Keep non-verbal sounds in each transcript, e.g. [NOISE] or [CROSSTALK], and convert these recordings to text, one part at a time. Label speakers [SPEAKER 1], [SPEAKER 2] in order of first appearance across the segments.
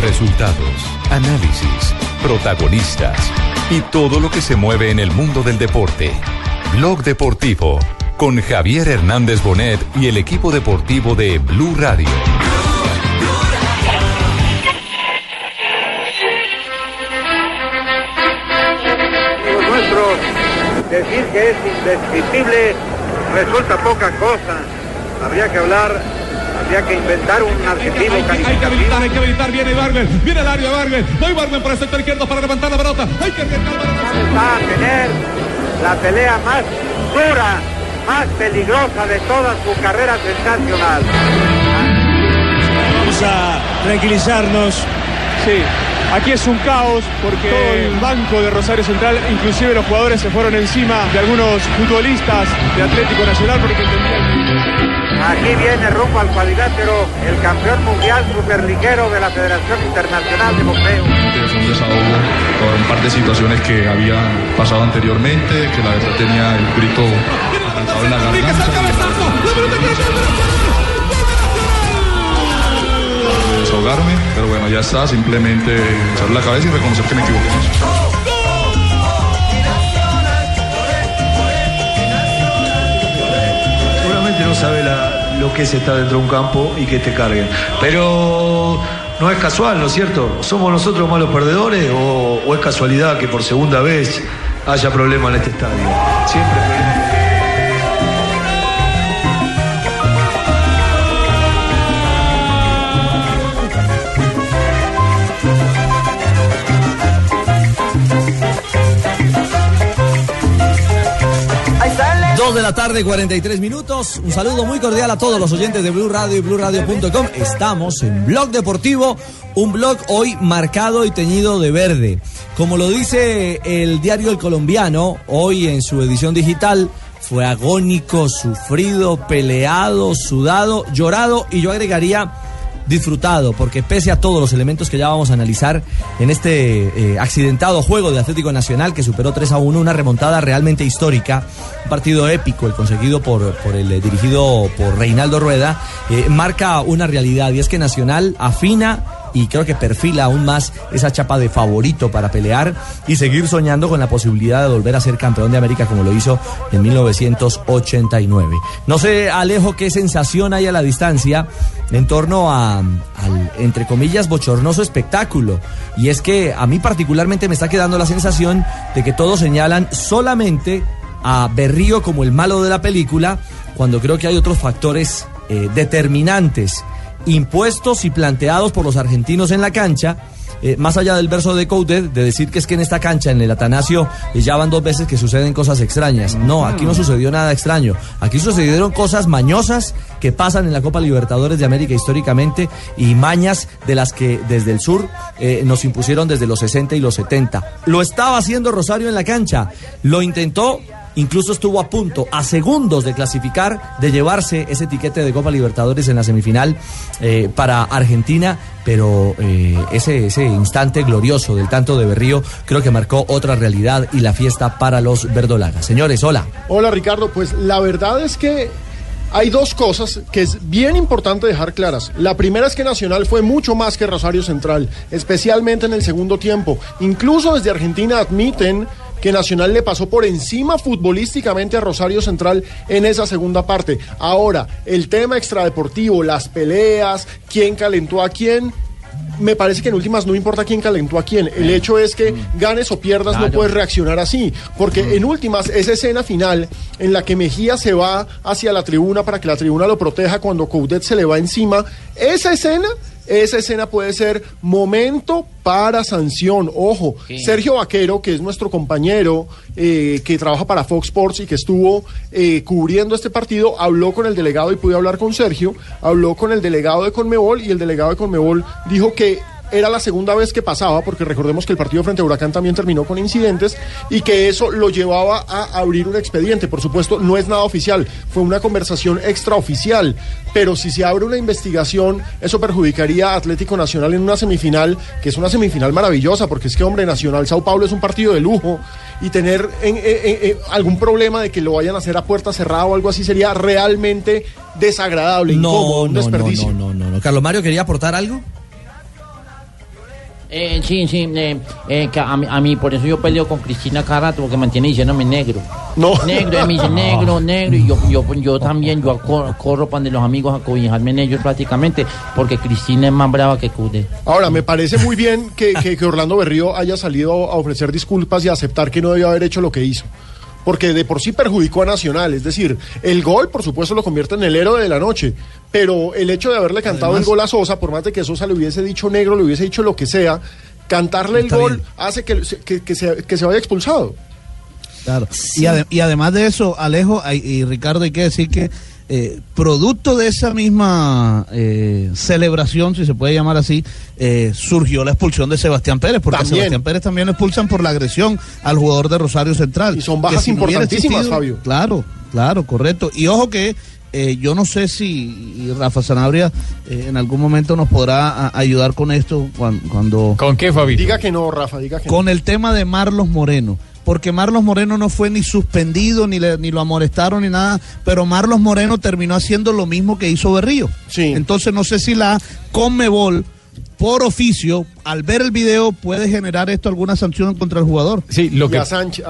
[SPEAKER 1] Resultados, análisis, protagonistas y todo lo que se mueve en el mundo del deporte. Blog Deportivo con Javier Hernández Bonet y el equipo deportivo de Blue Radio.
[SPEAKER 2] Decir que es indescriptible resulta poca cosa. Habría que hablar, habría que inventar un adjetivo
[SPEAKER 3] Hay que
[SPEAKER 2] calificativo.
[SPEAKER 3] habilitar, hay que habilitar. Viene Barber, viene el área Barber. Voy Barber por el sector izquierdo para levantar la pelota. Hay que
[SPEAKER 2] Va a tener la pelea más dura, más peligrosa de toda su carrera sensacional.
[SPEAKER 4] Vamos a tranquilizarnos. Sí, aquí es un caos porque todo el banco de Rosario Central, inclusive los jugadores se fueron encima de algunos futbolistas de Atlético Nacional porque entendían
[SPEAKER 2] Aquí viene rumbo al cuadrilátero el campeón mundial superliguero de la Federación Internacional de Boxeo.
[SPEAKER 5] Es un desahogo por un par de situaciones que habían pasado anteriormente, que la verdad tenía el grito arrancado en la garganta. Desahogarme, pero bueno, ya está, simplemente echar la cabeza y reconocer que me equivoqué.
[SPEAKER 6] Seguramente no sabe lo que es estar dentro de un campo y que te carguen. Pero no es casual, ¿no es cierto? ¿Somos nosotros malos perdedores o, es casualidad que por segunda vez haya problemas en este estadio? Siempre.
[SPEAKER 7] De la tarde, 43 minutos. Un saludo muy cordial a todos los oyentes de Blue Radio y BlueRadio.com. Estamos en Blog Deportivo, un blog hoy marcado y teñido de verde. Como lo dice el diario El Colombiano, hoy en su edición digital, fue agónico, sufrido, peleado, sudado, llorado y yo agregaría disfrutado, porque pese a todos los elementos que ya vamos a analizar en este eh, accidentado juego de Atlético Nacional que superó 3 a 1, una remontada realmente histórica, un partido épico, el conseguido por, por el eh, dirigido por Reinaldo Rueda, eh, marca una realidad y es que Nacional afina y creo que perfila aún más esa chapa de favorito para pelear y seguir soñando con la posibilidad de volver a ser campeón de América como lo hizo en 1989. No sé, Alejo, qué sensación hay a la distancia en torno a, al, entre comillas, bochornoso espectáculo. Y es que a mí particularmente me está quedando la sensación de que todos señalan solamente a Berrío como el malo de la película, cuando creo que hay otros factores eh, determinantes impuestos y planteados por los argentinos en la cancha. eh, más allá del verso de Coudet, de decir que es que en esta cancha, en el Atanasio, eh, ya van dos veces que suceden cosas extrañas. No, aquí no sucedió nada extraño. Aquí sucedieron cosas mañosas que pasan en la Copa Libertadores de América históricamente y mañas de las que desde el sur eh, nos impusieron desde los 60 y los 70. Lo estaba haciendo Rosario en la cancha. Lo intentó incluso estuvo a punto, a segundos de clasificar, de llevarse ese etiquete de Copa Libertadores en la semifinal eh, para Argentina, pero eh, ese, ese instante glorioso del tanto de Berrío creo que marcó otra realidad y la fiesta para los verdolagas. Señores, hola.
[SPEAKER 8] Hola Ricardo, pues la verdad es que hay dos cosas que es bien importante dejar claras. La primera es que Nacional fue mucho más que Rosario Central, especialmente en el segundo tiempo. Incluso desde Argentina admiten que Nacional le pasó por encima futbolísticamente a Rosario Central en esa segunda parte. Ahora, el tema extradeportivo, las peleas, quién calentó a quién, me parece que en últimas no importa quién calentó a quién. El hecho es que ganes o pierdas no puedes reaccionar así. Porque en últimas, esa escena final en la que Mejía se va hacia la tribuna para que la tribuna lo proteja cuando Coudet se le va encima, esa escena esa escena puede ser momento para sanción. Ojo,
[SPEAKER 9] Sí.
[SPEAKER 8] Sergio Vaquero, que es nuestro compañero eh, que trabaja para Fox Sports y que estuvo eh, cubriendo este partido, habló con el delegado y pude hablar con Sergio, habló con el delegado de Conmebol y el delegado de Conmebol dijo que era la segunda vez que pasaba, porque recordemos que el partido frente a Huracán también terminó con incidentes y que eso lo llevaba a abrir un expediente. Por supuesto, no es nada oficial, fue una conversación extraoficial, pero si se abre una investigación, eso perjudicaría a Atlético Nacional en una semifinal, que es una semifinal maravillosa, porque es que, hombre, Nacional Sao Paulo es un partido de lujo y tener en- en- en- en algún problema de que lo vayan a hacer a puerta cerrada o algo así sería realmente desagradable, incómodo, un
[SPEAKER 7] no, no,
[SPEAKER 8] desperdicio.
[SPEAKER 7] no, no, no, no. Carlos Mario quería aportar algo.
[SPEAKER 9] Eh, sí, sí, eh, eh, que a, mí, a mí por eso yo peleo con Cristina cada rato porque mantiene diciéndome negro.
[SPEAKER 8] No.
[SPEAKER 9] Negro, me dice negro, negro, y yo, yo, yo también, yo corro, corro para de los amigos a cobijarme en ellos prácticamente, porque Cristina es más brava que Cude.
[SPEAKER 8] Ahora, me parece muy bien que, que- que Orlando Berrío haya salido a ofrecer disculpas y a aceptar que no debió haber hecho lo que hizo. Porque de por sí perjudicó a Nacional. Es decir, el gol, por supuesto, lo convierte en el héroe de la noche. Pero el hecho de haberle cantado
[SPEAKER 7] Además-
[SPEAKER 8] el gol a Sosa, por más de que Sosa le hubiese dicho negro, le hubiese dicho lo que sea, cantarle el gol
[SPEAKER 10] bien.
[SPEAKER 8] hace que, se- que- que se, que se vaya expulsado.
[SPEAKER 10] Claro. Y, ade- y además de eso, Alejo y Ricardo, hay que decir que eh, producto de esa misma eh, celebración, si se puede llamar así, eh, surgió la expulsión de Sebastián Pérez, porque a. Sebastián Pérez también lo expulsan por la agresión al jugador de Rosario Central. Y
[SPEAKER 8] son bajas importantísimas, Fabio.
[SPEAKER 10] Claro, claro, correcto. Y ojo que eh, yo no sé si Rafa Sanabria eh, en algún momento nos podrá ayudar con esto cuan- cuando...
[SPEAKER 3] ¿Con qué, Fabito?
[SPEAKER 8] Diga que no, Rafa, diga que no.
[SPEAKER 10] con el tema de Marlos Moreno. Porque Marlos Moreno no fue ni suspendido, ni, le- ni lo amonestaron, ni nada. Pero Marlos Moreno terminó haciendo lo mismo que hizo Berrío. Entonces no sé si la Conmebol, por oficio, al ver el video, puede generar esto alguna sanción contra el jugador.
[SPEAKER 3] Sí, lo que,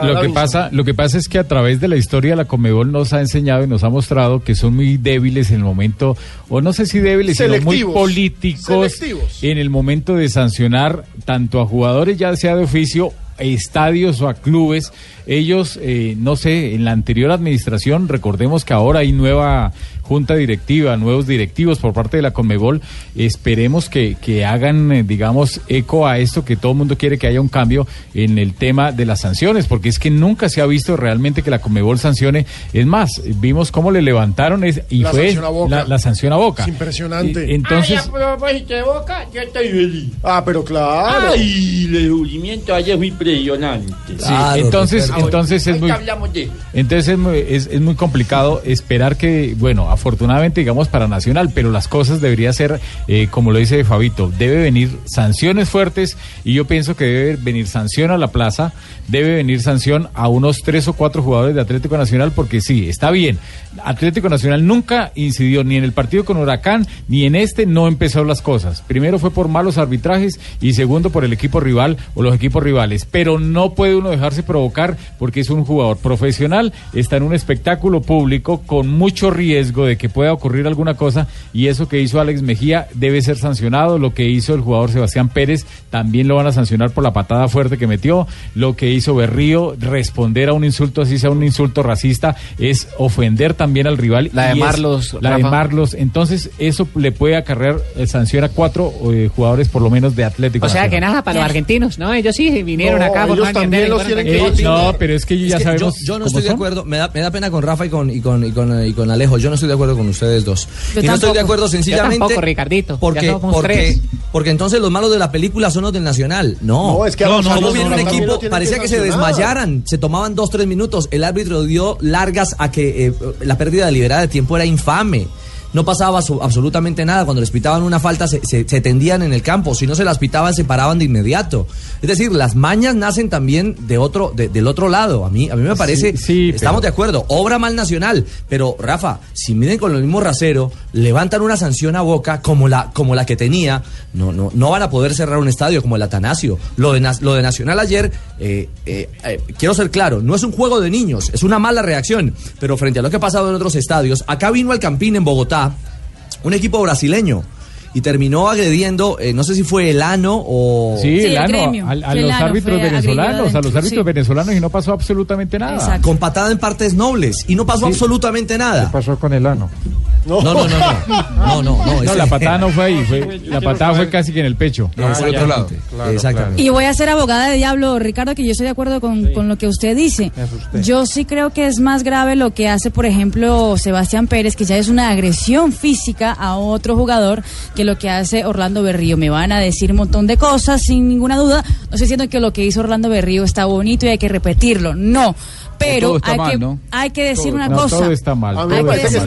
[SPEAKER 3] lo que pasa, lo que pasa es que a través de la historia la Comebol nos ha enseñado y nos ha mostrado que son muy débiles en el momento, o no sé si débiles, sino muy políticos
[SPEAKER 8] Selectivos.
[SPEAKER 3] en el momento de sancionar tanto a jugadores ya sea de oficio estadios o a clubes, ellos, eh, no sé, en la anterior administración, recordemos que ahora hay nueva junta directiva, nuevos directivos por parte de la Conmebol, esperemos que, que hagan, eh, digamos, eco a esto, que todo el mundo quiere que haya un cambio en el tema de las sanciones, porque es que nunca se ha visto realmente que la Conmebol sancione, es más, vimos cómo le levantaron es, y
[SPEAKER 8] La
[SPEAKER 3] fue
[SPEAKER 8] sanción a Boca.
[SPEAKER 3] la, la sanción a Boca.
[SPEAKER 8] Es impresionante.
[SPEAKER 3] Y- entonces,
[SPEAKER 9] Ay, a propósito de Boca, yo estoy feliz.
[SPEAKER 8] Ah, pero claro.
[SPEAKER 9] Ay, el descubrimiento ayer fue impresionante.
[SPEAKER 3] Sí, entonces, entonces es muy,
[SPEAKER 9] eso.
[SPEAKER 3] entonces es muy, es, es muy complicado esperar que, bueno, afortunadamente digamos para Nacional, pero las cosas debería ser, eh, como lo dice Fabito, debe venir sanciones fuertes y yo pienso que debe venir sanción a la plaza, debe venir sanción a unos tres o cuatro jugadores de Atlético Nacional, porque sí, está bien. Atlético Nacional nunca incidió ni en el partido con Huracán, ni en este no empezó las cosas. Primero fue por malos arbitrajes y segundo por el equipo rival o los equipos rivales. Pero no puede uno dejarse provocar porque es un jugador profesional, está en un espectáculo público con mucho riesgo de que pueda ocurrir alguna cosa y eso que hizo Alex Mejía debe ser sancionado. Lo que hizo el jugador Sebastián Pérez también lo van a sancionar por la patada fuerte que metió. Lo que hizo Berrío, responder a un insulto, así sea un insulto racista, es ofender también al rival.
[SPEAKER 11] La de
[SPEAKER 3] es-
[SPEAKER 11] Marlos,
[SPEAKER 3] La de. Marlos. Entonces, eso le puede acarrear eh, sanción a cuatro eh, jugadores, por lo menos, de Atlético
[SPEAKER 12] O sea que nada para los argentinos, ¿no? Ellos sí vinieron
[SPEAKER 7] No,
[SPEAKER 12] acá
[SPEAKER 7] ellos también los tienen que
[SPEAKER 12] tranquilos.
[SPEAKER 3] No, pero es que ya
[SPEAKER 7] Es que
[SPEAKER 3] sabemos.
[SPEAKER 7] Yo, yo no estoy de acuerdo, me da, me da pena con Rafa y con, y con, y con, y con Alejo. Yo no estoy de acuerdo con ustedes dos.
[SPEAKER 12] Yo
[SPEAKER 7] y no estoy de acuerdo
[SPEAKER 12] Yo
[SPEAKER 7] sencillamente.
[SPEAKER 12] tampoco, Ricardito.
[SPEAKER 7] Porque, porque,
[SPEAKER 12] tres.
[SPEAKER 7] porque entonces los malos de la película son los del Nacional. No,
[SPEAKER 8] No, es que a
[SPEAKER 7] no,
[SPEAKER 8] los
[SPEAKER 7] no,
[SPEAKER 8] malos
[SPEAKER 7] viene un equipo, parecía
[SPEAKER 8] que
[SPEAKER 7] que se desmayaran. Se tomaban dos, tres minutos. El árbitro dio largas a que eh, la pérdida deliberada de tiempo era infame. No pasaba su- absolutamente nada. Cuando les pitaban una falta, se, se- se tendían en el campo. Si no se las pitaban, se paraban de inmediato. Es decir, las mañas nacen también de otro, de- del otro lado. A mí, a mí me parece,
[SPEAKER 3] sí,
[SPEAKER 7] estamos
[SPEAKER 3] pero-
[SPEAKER 7] de acuerdo, obra mal nacional. Pero, Rafa, si miden con el mismo rasero, levantan una sanción a Boca como la, como la que tenía, no, no, no van a poder cerrar un estadio como el Atanasio. Lo de, lo de Nacional ayer, eh, eh, eh, quiero ser claro, no es un juego de niños, es una mala reacción. Pero frente a lo que ha pasado en otros estadios, acá vino al Campín en Bogotá un equipo brasileño. Y terminó agrediendo, eh, no sé si fue el ano o...
[SPEAKER 3] Sí, el ano, al- a, los árbitros venezolanos, a los árbitros venezolanos y no pasó absolutamente nada.
[SPEAKER 7] Con patada en partes nobles y no pasó absolutamente nada.
[SPEAKER 3] ¿Qué pasó con el ano?
[SPEAKER 7] No, no, no, no. [LAUGHS] No, no, no.
[SPEAKER 3] No,
[SPEAKER 7] ese-
[SPEAKER 3] la patada no fue ahí, fue, [LAUGHS] la patada fue casi que en el pecho.
[SPEAKER 7] No, fue otro lado. Exactamente.
[SPEAKER 11] Y voy a ser abogada de diablo, Ricardo, que yo estoy de acuerdo con, con lo que usted dice. Yo sí creo que es más grave lo que hace, por ejemplo, Sebastián Pérez, que ya es una agresión física a otro jugador, que lo que hace Orlando Berrío. Me van a decir un montón de cosas, sin ninguna duda. No estoy diciendo que lo que hizo Orlando Berrío está bonito y hay que repetirlo. No. Pero hay,
[SPEAKER 3] mal,
[SPEAKER 11] que,
[SPEAKER 3] ¿no?
[SPEAKER 11] hay que decir
[SPEAKER 3] Todo-
[SPEAKER 11] una
[SPEAKER 3] no,
[SPEAKER 11] cosa.
[SPEAKER 3] todo está mal,
[SPEAKER 8] A mí me parece que
[SPEAKER 11] cosa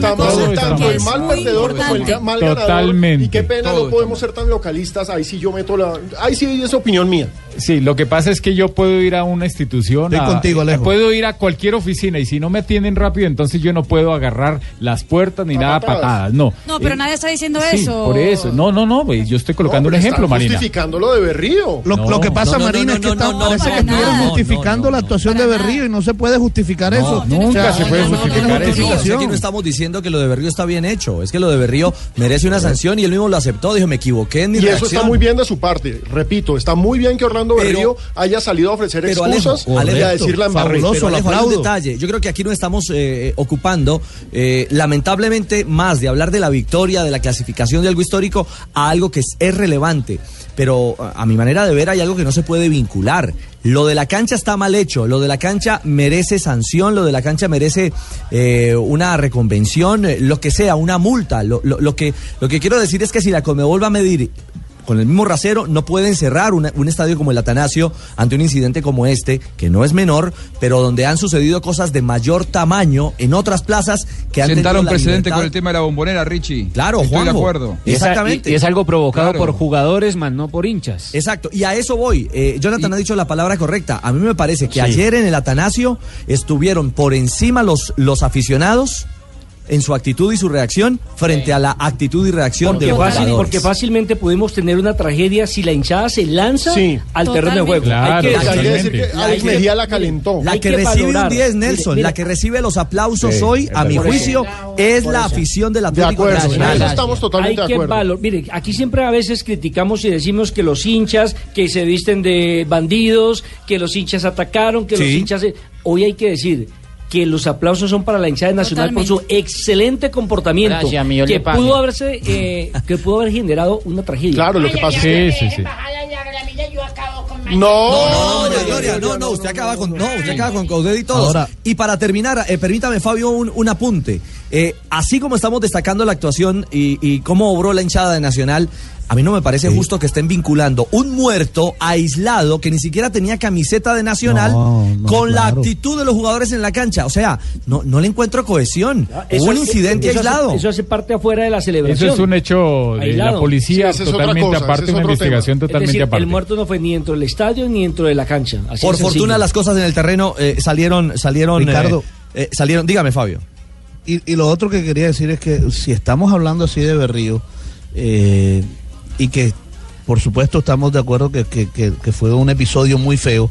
[SPEAKER 8] tanto el mal perdedor como el mal ganador.
[SPEAKER 3] Totalmente.
[SPEAKER 8] Y qué pena
[SPEAKER 3] Todo
[SPEAKER 8] no podemos ser tan localistas. Ahí sí yo meto la. Ahí sí es opinión mía.
[SPEAKER 3] Sí, lo que pasa es que yo puedo ir a una institución,
[SPEAKER 10] Estoy
[SPEAKER 3] a-
[SPEAKER 10] contigo, Alejo.
[SPEAKER 3] puedo ir a cualquier oficina y si no me atienden rápido, entonces yo no puedo agarrar las puertas ni nada
[SPEAKER 8] patadas.
[SPEAKER 3] patadas, no.
[SPEAKER 11] No, pero
[SPEAKER 3] Eh,
[SPEAKER 11] nadie está diciendo
[SPEAKER 3] sí,
[SPEAKER 11] eso.
[SPEAKER 3] por eso. No, no, no, pues, yo estoy colocando
[SPEAKER 8] No,
[SPEAKER 3] un ejemplo, Marina.
[SPEAKER 8] justificando lo de Berrío.
[SPEAKER 10] Lo, lo que pasa,
[SPEAKER 7] no, no,
[SPEAKER 10] Marina,
[SPEAKER 7] no,
[SPEAKER 10] es que
[SPEAKER 7] no,
[SPEAKER 10] está-
[SPEAKER 7] no, no,
[SPEAKER 10] parece que estuvieran
[SPEAKER 7] nada.
[SPEAKER 10] justificando la actuación de Berrío y no se puede justificar eso.
[SPEAKER 3] nunca
[SPEAKER 10] O sea,
[SPEAKER 3] se puede
[SPEAKER 10] no, no, no,
[SPEAKER 3] justificar
[SPEAKER 10] no,
[SPEAKER 3] eso.
[SPEAKER 10] no,
[SPEAKER 7] No, es que
[SPEAKER 10] justificación.
[SPEAKER 7] aquí no estamos diciendo que lo de Berrío está bien hecho, es que lo de Berrío merece una sanción y él mismo lo aceptó, dijo, me equivoqué en mi
[SPEAKER 8] Y eso está muy bien de su parte. Repito, está muy bien que Orlando
[SPEAKER 7] Pero-
[SPEAKER 8] Berrío haya salido a ofrecer
[SPEAKER 7] Pero Alejo,
[SPEAKER 8] excusas y a decir la
[SPEAKER 10] aplaudo.
[SPEAKER 7] detalle. Yo creo que aquí no estamos eh, ocupando, eh, lamentablemente, más de hablar de la victoria, de la clasificación de algo histórico, a algo que es, es relevante. Pero a a mi manera de ver hay algo que no se puede vincular. Lo de la cancha está mal hecho, lo de la cancha merece sanción, lo de la cancha merece eh, una reconvención, eh, lo que sea, una multa. Lo, lo- lo que, lo que quiero decir es que si la Conmebol va a medir con el mismo rasero, no pueden cerrar una- un estadio como el Atanasio ante un incidente como este, que no es menor, pero donde han sucedido cosas de mayor tamaño en otras plazas que han
[SPEAKER 13] Sentaron precedente
[SPEAKER 7] libertad-
[SPEAKER 13] con el tema de la bombonera, Richie.
[SPEAKER 7] Claro,
[SPEAKER 13] Estoy de acuerdo.
[SPEAKER 7] Exactamente.
[SPEAKER 12] Y, y es algo provocado
[SPEAKER 13] Claro.
[SPEAKER 12] por jugadores, más no por hinchas.
[SPEAKER 7] Exacto, y a eso voy. Eh, Jonathan ha dicho la palabra correcta. A mí me parece que
[SPEAKER 12] Sí.
[SPEAKER 7] ayer en el Atanasio estuvieron por encima los, los aficionados en su actitud y su reacción frente a la actitud y reacción de
[SPEAKER 14] Porque,
[SPEAKER 7] los
[SPEAKER 14] fácil- porque fácilmente podemos tener una tragedia si la hinchada se lanza al terreno de juego.
[SPEAKER 3] Claro,
[SPEAKER 14] hay que,
[SPEAKER 3] hay que decir que
[SPEAKER 14] hay
[SPEAKER 8] Alex Mejía la calentó.
[SPEAKER 7] La que,
[SPEAKER 14] que
[SPEAKER 7] recibe
[SPEAKER 14] valorar.
[SPEAKER 7] un 10, Nelson,
[SPEAKER 14] Mire,
[SPEAKER 7] la que recibe los aplausos
[SPEAKER 3] Sí,
[SPEAKER 7] hoy, a mi juicio, es la afición del Atlético
[SPEAKER 8] acuerdo,
[SPEAKER 7] Nacional.
[SPEAKER 8] estamos totalmente
[SPEAKER 14] hay
[SPEAKER 8] de acuerdo.
[SPEAKER 14] valor- Mire, aquí siempre a veces criticamos y decimos que los hinchas que se visten de bandidos, que los hinchas atacaron, que los hinchas... se- Hoy hay que decir que los aplausos son para la hinchada Nacional por su excelente comportamiento
[SPEAKER 9] Gracias, mi,
[SPEAKER 14] que pudo haberse eh, [LAUGHS] que pudo haber generado una tragedia.
[SPEAKER 8] Claro, lo que pasa
[SPEAKER 3] Sí, sí, sí.
[SPEAKER 8] No,
[SPEAKER 7] No, no, doña Gloria, no, no, usted acaba con, no, usted acaba con Caudet y todos.
[SPEAKER 10] Ahora-
[SPEAKER 7] y para terminar, eh, permítame, Fabio, un, un apunte. Eh, así como estamos destacando la actuación y, y cómo obró la hinchada de Nacional, a mí no me parece justo que estén vinculando un muerto aislado que ni siquiera tenía camiseta de Nacional
[SPEAKER 10] No, no,
[SPEAKER 7] con la actitud de los jugadores en la cancha. O sea, no, no le encuentro cohesión.
[SPEAKER 14] Eso
[SPEAKER 7] Hubo un incidente
[SPEAKER 14] eso hace-
[SPEAKER 7] aislado.
[SPEAKER 14] eso hace parte afuera de la
[SPEAKER 3] Eso
[SPEAKER 14] celebración.
[SPEAKER 3] es un hecho de
[SPEAKER 14] Aislado.
[SPEAKER 3] la policía
[SPEAKER 8] Sí,
[SPEAKER 3] totalmente
[SPEAKER 8] cosa,
[SPEAKER 3] aparte, una investigación
[SPEAKER 8] tema.
[SPEAKER 14] Es
[SPEAKER 3] totalmente
[SPEAKER 14] decir,
[SPEAKER 3] aparte.
[SPEAKER 14] el muerto no fue ni dentro del estadio ni dentro de la cancha. Así
[SPEAKER 7] Por fortuna las cosas en el terreno eh, salieron, salieron,
[SPEAKER 10] Ricardo.
[SPEAKER 7] eh, eh, salieron. Dígame, Fabio.
[SPEAKER 10] Y, y lo otro que quería decir es que si estamos hablando así de Berrío, eh, y que por supuesto estamos de acuerdo que, que- que- que fue un episodio muy feo,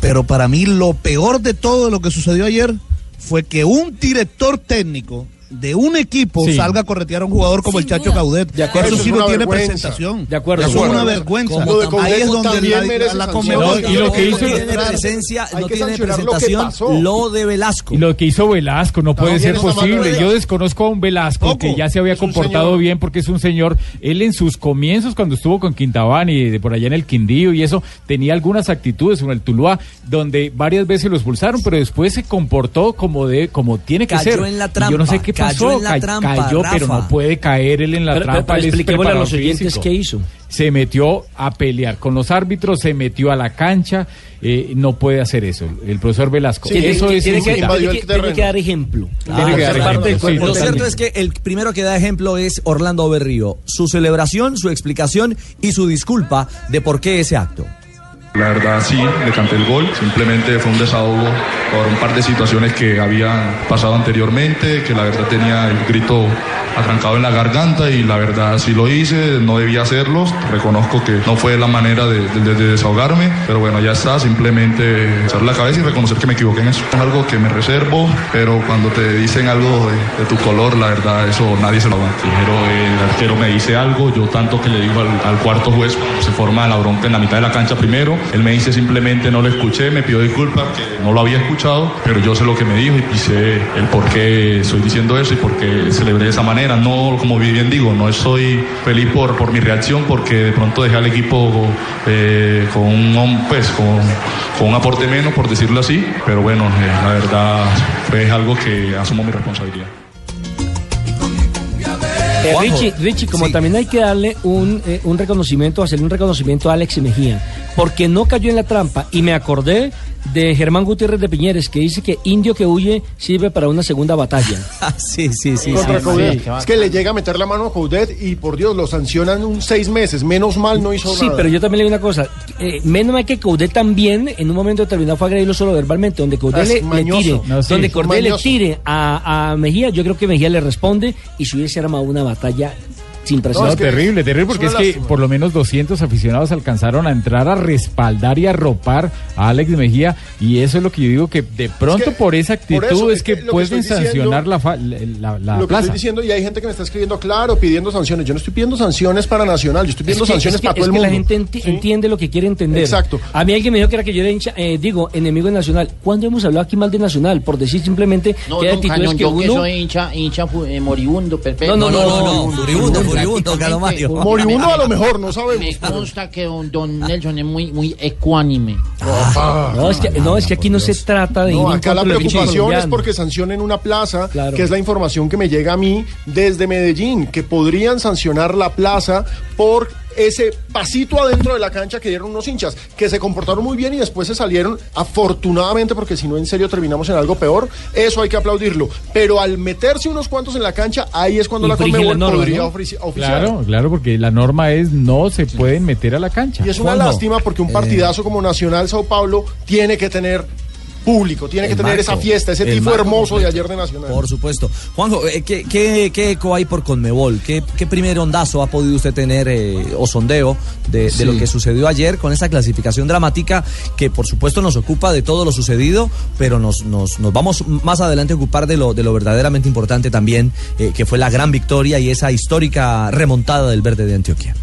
[SPEAKER 10] pero para mí lo peor de todo lo que sucedió ayer fue que un director técnico de un equipo
[SPEAKER 3] Sí.
[SPEAKER 10] salga a corretear a un jugador como el Chacho Caudet.
[SPEAKER 14] acuerdo.
[SPEAKER 10] Eso sí no tiene
[SPEAKER 8] vergüenza.
[SPEAKER 10] presentación.
[SPEAKER 14] De acuerdo.
[SPEAKER 10] Eso
[SPEAKER 14] De
[SPEAKER 10] es una vergüenza.
[SPEAKER 8] De
[SPEAKER 10] Ahí es donde la, la
[SPEAKER 3] No, y lo que hizo-
[SPEAKER 7] no tiene presencia, no
[SPEAKER 8] que
[SPEAKER 7] tiene
[SPEAKER 8] lo
[SPEAKER 7] presentación lo de Velasco.
[SPEAKER 3] Y lo que hizo Velasco no puede ser posible. Yo desconozco a un Velasco
[SPEAKER 10] Poco.
[SPEAKER 3] que ya se había comportado bien porque es un señor. Él en sus comienzos, cuando estuvo con Quintabán y de por allá en el Quindío y eso, tenía algunas actitudes en el Tuluá donde varias veces lo expulsaron, pero después se comportó como de como tiene que
[SPEAKER 7] Cayó
[SPEAKER 3] ser.
[SPEAKER 7] en la
[SPEAKER 3] yo no sé qué
[SPEAKER 7] cayó en la
[SPEAKER 3] Ca-
[SPEAKER 7] trampa,
[SPEAKER 3] cayó, pero no puede caer él en la
[SPEAKER 14] Pero-
[SPEAKER 3] trampa.
[SPEAKER 14] pero
[SPEAKER 3] es
[SPEAKER 14] expliquémosle a los oyentes qué hizo.
[SPEAKER 3] Se metió a pelear con los árbitros, se metió a la cancha. eh, no puede hacer eso. El profesor Velasco.
[SPEAKER 14] Tiene,
[SPEAKER 3] eso es
[SPEAKER 14] tiene que,
[SPEAKER 3] injusticia.
[SPEAKER 14] tiene que- tiene que dar ejemplo.
[SPEAKER 3] Que dar sí,
[SPEAKER 7] cuerpo. Lo cierto es que el primero que da ejemplo es Orlando Berrío. Su celebración, su explicación y su disculpa de por qué ese acto.
[SPEAKER 5] La verdad sí, le canté el gol, simplemente fue un desahogo por un par de situaciones que habían pasado anteriormente, que la verdad tenía el grito atrancado en la garganta y la verdad sí lo hice, no debía hacerlo, reconozco que no fue la manera de, de- de desahogarme, pero bueno, ya está, simplemente echar la cabeza y reconocer que me equivoqué en eso. Es algo que me reservo, pero cuando te dicen algo de, tu color, la verdad, eso nadie se lo.
[SPEAKER 13] Pero el arquero me dice algo, yo tanto que le digo al, cuarto juez, se forma la bronca en la mitad de la cancha primero, él me dice simplemente no lo escuché, me pidió disculpas, que no lo había escuchado, pero yo sé lo que me dijo y sé el por qué estoy diciendo eso y por qué celebré de esa manera. No, como bien digo, no estoy feliz por, por mi reacción porque de pronto dejé al equipo eh, con, un, pues, con, un aporte menos, por decirlo así, pero bueno, eh, la verdad fue algo que asumo mi responsabilidad.
[SPEAKER 14] Eh,
[SPEAKER 13] Juanjo.
[SPEAKER 14] Richie, Richie, como también hay que darle un, eh, un reconocimiento, hacerle un reconocimiento a Alex Mejía, porque no cayó en la trampa y me acordé de Germán Gutiérrez de Piñeres, que dice que indio que huye sirve para una segunda batalla. [LAUGHS]
[SPEAKER 7] sí, sí, sí.
[SPEAKER 8] Contra
[SPEAKER 7] sí,
[SPEAKER 8] Coudet.
[SPEAKER 7] sí.
[SPEAKER 8] Es que le llega a meter la mano a Coudet y por Dios lo sancionan un seis meses. Menos mal no hizo
[SPEAKER 14] Sí,
[SPEAKER 8] nada.
[SPEAKER 14] pero yo también le digo una cosa. eh, menos mal que Coudet también en un momento determinado fue agredido solo verbalmente. Donde Coudet le, tire,
[SPEAKER 8] No, sí,
[SPEAKER 14] donde Coudet le tire a, a Mejía, yo creo que Mejía le responde y se hubiese armado una batalla batalla sin
[SPEAKER 3] No,
[SPEAKER 14] precedentes.
[SPEAKER 3] terrible, terrible, porque es, que por lo menos 200 aficionados alcanzaron a entrar a respaldar y a ropar a Alex Mejía, y eso es lo que yo digo que de pronto por esa actitud
[SPEAKER 8] eso,
[SPEAKER 3] es
[SPEAKER 8] es
[SPEAKER 3] que,
[SPEAKER 8] que que
[SPEAKER 3] pueden
[SPEAKER 8] estoy diciendo-
[SPEAKER 3] sancionar la, fa- la, la
[SPEAKER 8] lo que
[SPEAKER 3] plaza.
[SPEAKER 8] estoy diciendo y hay gente que me está escribiendo claro pidiendo sanciones yo no estoy pidiendo sanciones para Nacional yo estoy pidiendo
[SPEAKER 14] Es que-
[SPEAKER 8] sanciones
[SPEAKER 14] es que-
[SPEAKER 8] para todo
[SPEAKER 14] es
[SPEAKER 8] el
[SPEAKER 14] que
[SPEAKER 8] mundo
[SPEAKER 14] la gente enti- entiende lo que quiere entender.
[SPEAKER 8] Exacto.
[SPEAKER 14] A mí alguien me dijo que era que yo era hincha, eh, digo, enemigo de Nacional. ¿Cuándo hemos hablado aquí mal de Nacional? Por decir simplemente
[SPEAKER 9] No,
[SPEAKER 14] que hay actitudes
[SPEAKER 9] no,
[SPEAKER 14] que
[SPEAKER 9] yo que
[SPEAKER 14] uno...
[SPEAKER 9] soy hincha, hincha eh, moribundo, perfecto.
[SPEAKER 14] No, no, no, no, no,
[SPEAKER 7] furibundo, furibundo,
[SPEAKER 9] Prácticamente,
[SPEAKER 7] Carlos Mario.
[SPEAKER 8] Moribundo a lo mejor no sabemos
[SPEAKER 9] Me consta que don, don Nelson es muy, muy ecuánime.
[SPEAKER 14] No, es que, no, es que aquí no se trata de
[SPEAKER 8] No, acá la preocupación es porque sancionen una plaza,
[SPEAKER 14] Claro.
[SPEAKER 8] que es la información que me llega a mí desde Medellín, que podrían sancionar la plaza por ese pasito adentro de la cancha que dieron unos hinchas, que se comportaron muy bien y después se salieron, afortunadamente, porque si no en serio terminamos en algo peor, eso hay que aplaudirlo. Pero al meterse unos cuantos en la cancha, ahí es cuando la Conmebol
[SPEAKER 14] la norma,
[SPEAKER 8] podría
[SPEAKER 14] ¿no?
[SPEAKER 8] ofici- oficiar.
[SPEAKER 3] Claro, claro, porque la norma es no se pueden meter a la cancha.
[SPEAKER 8] Y es una lástima porque un
[SPEAKER 3] Eh,
[SPEAKER 8] partidazo como Nacional Sao Paulo tiene que tener público, tiene que tener
[SPEAKER 7] marco,
[SPEAKER 8] esa fiesta, ese tifo hermoso de ayer de Nacional.
[SPEAKER 7] Por supuesto. Juanjo, eh, ¿qué, qué, qué eco hay por Conmebol? ¿Qué, qué primer ondazo ha podido usted tener eh, o sondeo de, lo que sucedió ayer con esa clasificación dramática que por supuesto nos ocupa de todo lo sucedido, pero nos, nos, nos vamos más adelante a ocupar de lo, de lo verdaderamente importante también, eh, que fue la gran victoria y esa histórica remontada del verde de Antioquia.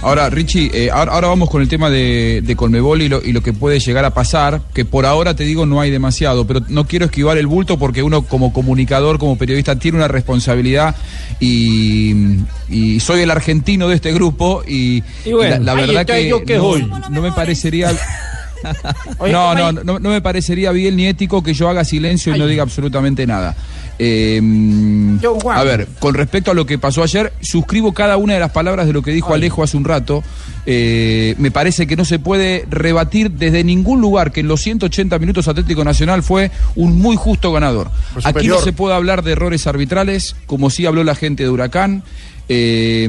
[SPEAKER 15] Ahora, Richie, eh, ahora, ahora vamos con el tema de, de Colmebol y lo, y lo que puede llegar a pasar, que por ahora te digo no hay demasiado, pero no quiero esquivar el bulto porque uno como comunicador, como periodista, tiene una responsabilidad y, y soy el argentino de este grupo y,
[SPEAKER 14] Y bueno,
[SPEAKER 15] y la, verdad que
[SPEAKER 14] yo que
[SPEAKER 15] no, me parecería... [LAUGHS] No, no, no me parecería bien ni ético que yo haga silencio y no diga absolutamente nada. Eh, a ver, con respecto a lo que pasó ayer, suscribo cada una de las palabras de lo que dijo Alejo hace un rato. Eh, me parece que no se puede rebatir desde ningún lugar que en los 180 minutos Atlético Nacional fue un muy justo ganador. Aquí no se puede hablar de errores arbitrales, como sí habló la gente de Huracán. Eh,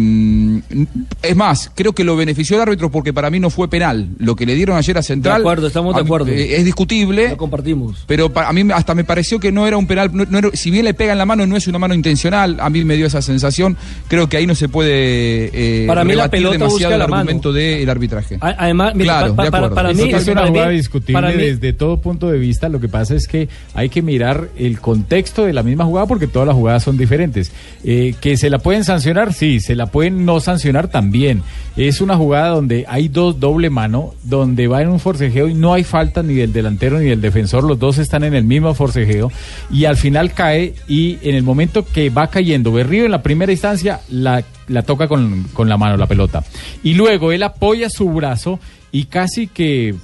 [SPEAKER 15] es más, creo que lo benefició el árbitro porque para mí no fue penal. Lo que le dieron ayer a Central.
[SPEAKER 14] De acuerdo, estamos de
[SPEAKER 15] mí,
[SPEAKER 14] acuerdo.
[SPEAKER 15] eh, es discutible.
[SPEAKER 14] Lo compartimos.
[SPEAKER 15] Pero pa- a mí hasta me pareció que no era un penal, no- no era- si bien le pega en la mano, no es una mano intencional, a mí me dio esa sensación, creo que ahí no se puede eh,
[SPEAKER 14] Para mí la pelota
[SPEAKER 15] demasiado
[SPEAKER 14] busca
[SPEAKER 15] el argumento del arbitraje.
[SPEAKER 14] A- Además, mira,
[SPEAKER 15] claro,
[SPEAKER 14] pa-
[SPEAKER 15] de
[SPEAKER 14] pa- para, para mí
[SPEAKER 3] es una
[SPEAKER 14] para mí-
[SPEAKER 3] jugada discutible
[SPEAKER 14] para mí-
[SPEAKER 3] desde todo punto de vista. Lo que pasa es que hay que mirar el contexto de la misma jugada porque todas las jugadas son diferentes. Eh, que se la pueden sancionar, sí, se la pueden no sancionar también. Es una jugada donde hay dos doble mano, donde va en un forcejeo y no hay falta ni del delantero ni del defensor, los dos están en el mismo forcejeo y al final cae y en el momento que va cayendo Berrío en la primera instancia la, la toca con, con la mano la pelota y luego él apoya su brazo y casi que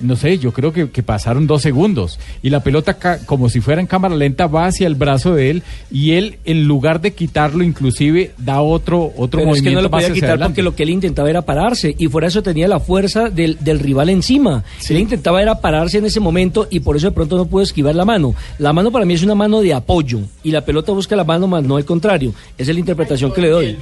[SPEAKER 3] no sé, yo creo que, que pasaron dos segundos y la pelota como si fuera en cámara lenta va hacia el brazo de él y él en lugar de quitarlo inclusive da otro otro
[SPEAKER 14] Pero es que
[SPEAKER 3] movimiento
[SPEAKER 14] no lo podía quitar
[SPEAKER 3] adelante.
[SPEAKER 14] porque lo que él intentaba era pararse y fuera eso tenía la fuerza del, del rival encima. Él intentaba era pararse en ese momento y por eso de pronto no pudo esquivar la mano. La mano para mí es una mano de apoyo y la pelota busca la mano más no el contrario. Esa es la interpretación que le doy.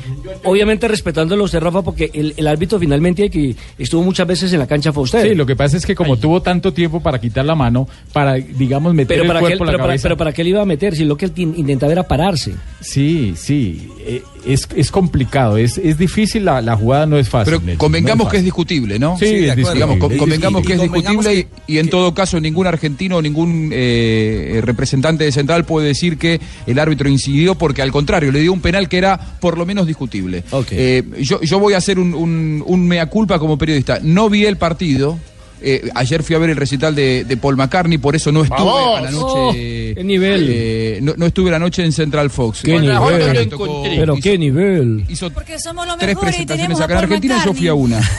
[SPEAKER 14] Obviamente respetándolo usted, Rafa, porque el, el árbitro finalmente que estuvo muchas veces en la cancha fue usted.
[SPEAKER 3] Sí, lo que pasa es que como tuvo tanto tiempo para quitar la mano, para, digamos, meter
[SPEAKER 14] Pero
[SPEAKER 3] el
[SPEAKER 14] para, qué,
[SPEAKER 3] cuerpo a la
[SPEAKER 14] pero, para, pero para qué le iba a meter si lo que él intentaba era pararse.
[SPEAKER 3] Sí, sí, eh, es, es complicado, es, es difícil, la, la jugada no es fácil.
[SPEAKER 15] Pero
[SPEAKER 3] Nelson,
[SPEAKER 15] convengamos
[SPEAKER 3] no
[SPEAKER 15] que es discutible, ¿no?
[SPEAKER 3] Sí, es discutible.
[SPEAKER 15] Digamos, con-
[SPEAKER 3] Es
[SPEAKER 15] convengamos que es
[SPEAKER 3] discutible.
[SPEAKER 15] y, y en todo caso ningún argentino o ningún eh, representante de Central puede decir que el árbitro incidió porque al contrario le dio un penal que era por lo menos discutible. Eh, yo, yo voy a hacer un, un- un mea culpa como periodista. No vi el partido. Eh, ayer fui a ver el recital de, de Paul McCartney, por eso no estuve
[SPEAKER 14] ¡Vamos!
[SPEAKER 15] a la noche.
[SPEAKER 14] Oh, qué nivel.
[SPEAKER 15] eh, no, no estuve la noche en Central Fox.
[SPEAKER 14] ¿Qué nivel?
[SPEAKER 15] encontré.
[SPEAKER 14] Pero
[SPEAKER 15] Hizo
[SPEAKER 14] qué nivel.
[SPEAKER 11] Porque somos los
[SPEAKER 15] tres presentaciones acá en Argentina y yo fui a una. [LAUGHS]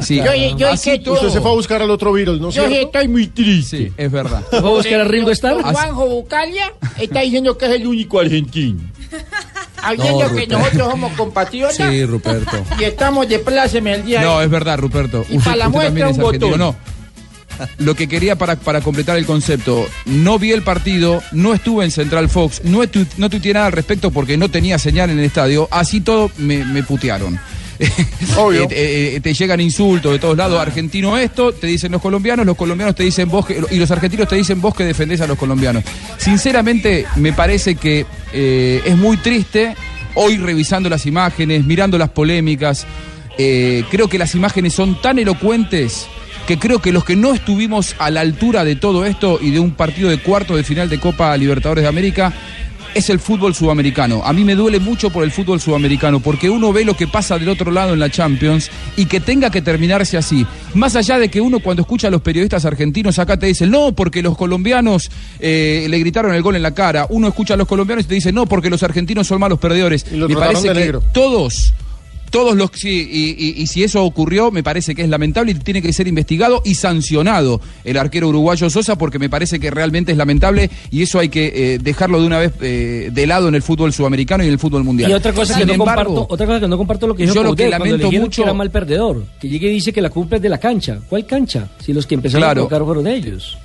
[SPEAKER 15] Sí.
[SPEAKER 8] Yo- yo-
[SPEAKER 15] Así
[SPEAKER 8] que
[SPEAKER 15] todo.
[SPEAKER 8] Usted se fue a buscar al otro Beatles, ¿no
[SPEAKER 16] Yo
[SPEAKER 8] cierto?
[SPEAKER 16] estoy muy triste.
[SPEAKER 15] Sí, es verdad.
[SPEAKER 14] ¿Fue a buscar a Ringo Starr?
[SPEAKER 16] Juanjo Bucalia está diciendo que es el único argentino. [LAUGHS] Habiendo
[SPEAKER 7] No,
[SPEAKER 16] que nosotros somos compatriotas
[SPEAKER 7] Sí, Ruperto.
[SPEAKER 16] y estamos de pláceme el día
[SPEAKER 15] No, es verdad, Ruperto.
[SPEAKER 16] Y para la muestra, un
[SPEAKER 15] argentino.
[SPEAKER 16] botón.
[SPEAKER 15] No. Lo que quería para, para completar el concepto, no vi el partido, no estuve en Central Fox, no, estu- no tuiteé nada al respecto porque no tenía señal en el estadio, así todo me, me putearon. [LAUGHS]
[SPEAKER 8] Obvio.
[SPEAKER 15] Eh, eh, eh, te llegan insultos de todos lados, argentino esto, te dicen los colombianos, los colombianos te dicen vos, que- y los argentinos te dicen vos que defendés a los colombianos. Sinceramente, me parece que eh, es muy triste, hoy revisando las imágenes, mirando las polémicas, eh, creo que las imágenes son tan elocuentes que creo que los que no estuvimos a la altura de todo esto y de un partido de cuarto de final de Copa Libertadores de América, es el fútbol sudamericano. A mí me duele mucho por el fútbol sudamericano, porque uno ve lo que pasa del otro lado en la Champions y que tenga que terminarse así. Más allá de que uno cuando escucha a los periodistas argentinos acá te dicen, no, porque los colombianos eh, le gritaron el gol en la cara. Uno escucha a los colombianos y te dice, no, porque los argentinos son malos perdedores. Me parece que
[SPEAKER 8] negro.
[SPEAKER 15] todos todos los sí, y, y- y si eso ocurrió, me parece que es lamentable y tiene que ser investigado y sancionado el arquero uruguayo Sosa, porque me parece que realmente es lamentable y eso hay que eh, dejarlo de una vez eh, de lado en el fútbol sudamericano y en el fútbol mundial.
[SPEAKER 14] Y otra cosa que no
[SPEAKER 15] embargo,
[SPEAKER 14] comparto, otra cosa que no comparto lo que dijo
[SPEAKER 15] yo lo que lamento mucho-
[SPEAKER 14] que era mal perdedor, que llegue y dice que la culpa es de la cancha. ¿Cuál cancha? Si los que empezaron
[SPEAKER 15] Claro.
[SPEAKER 14] a tocar fueron ellos.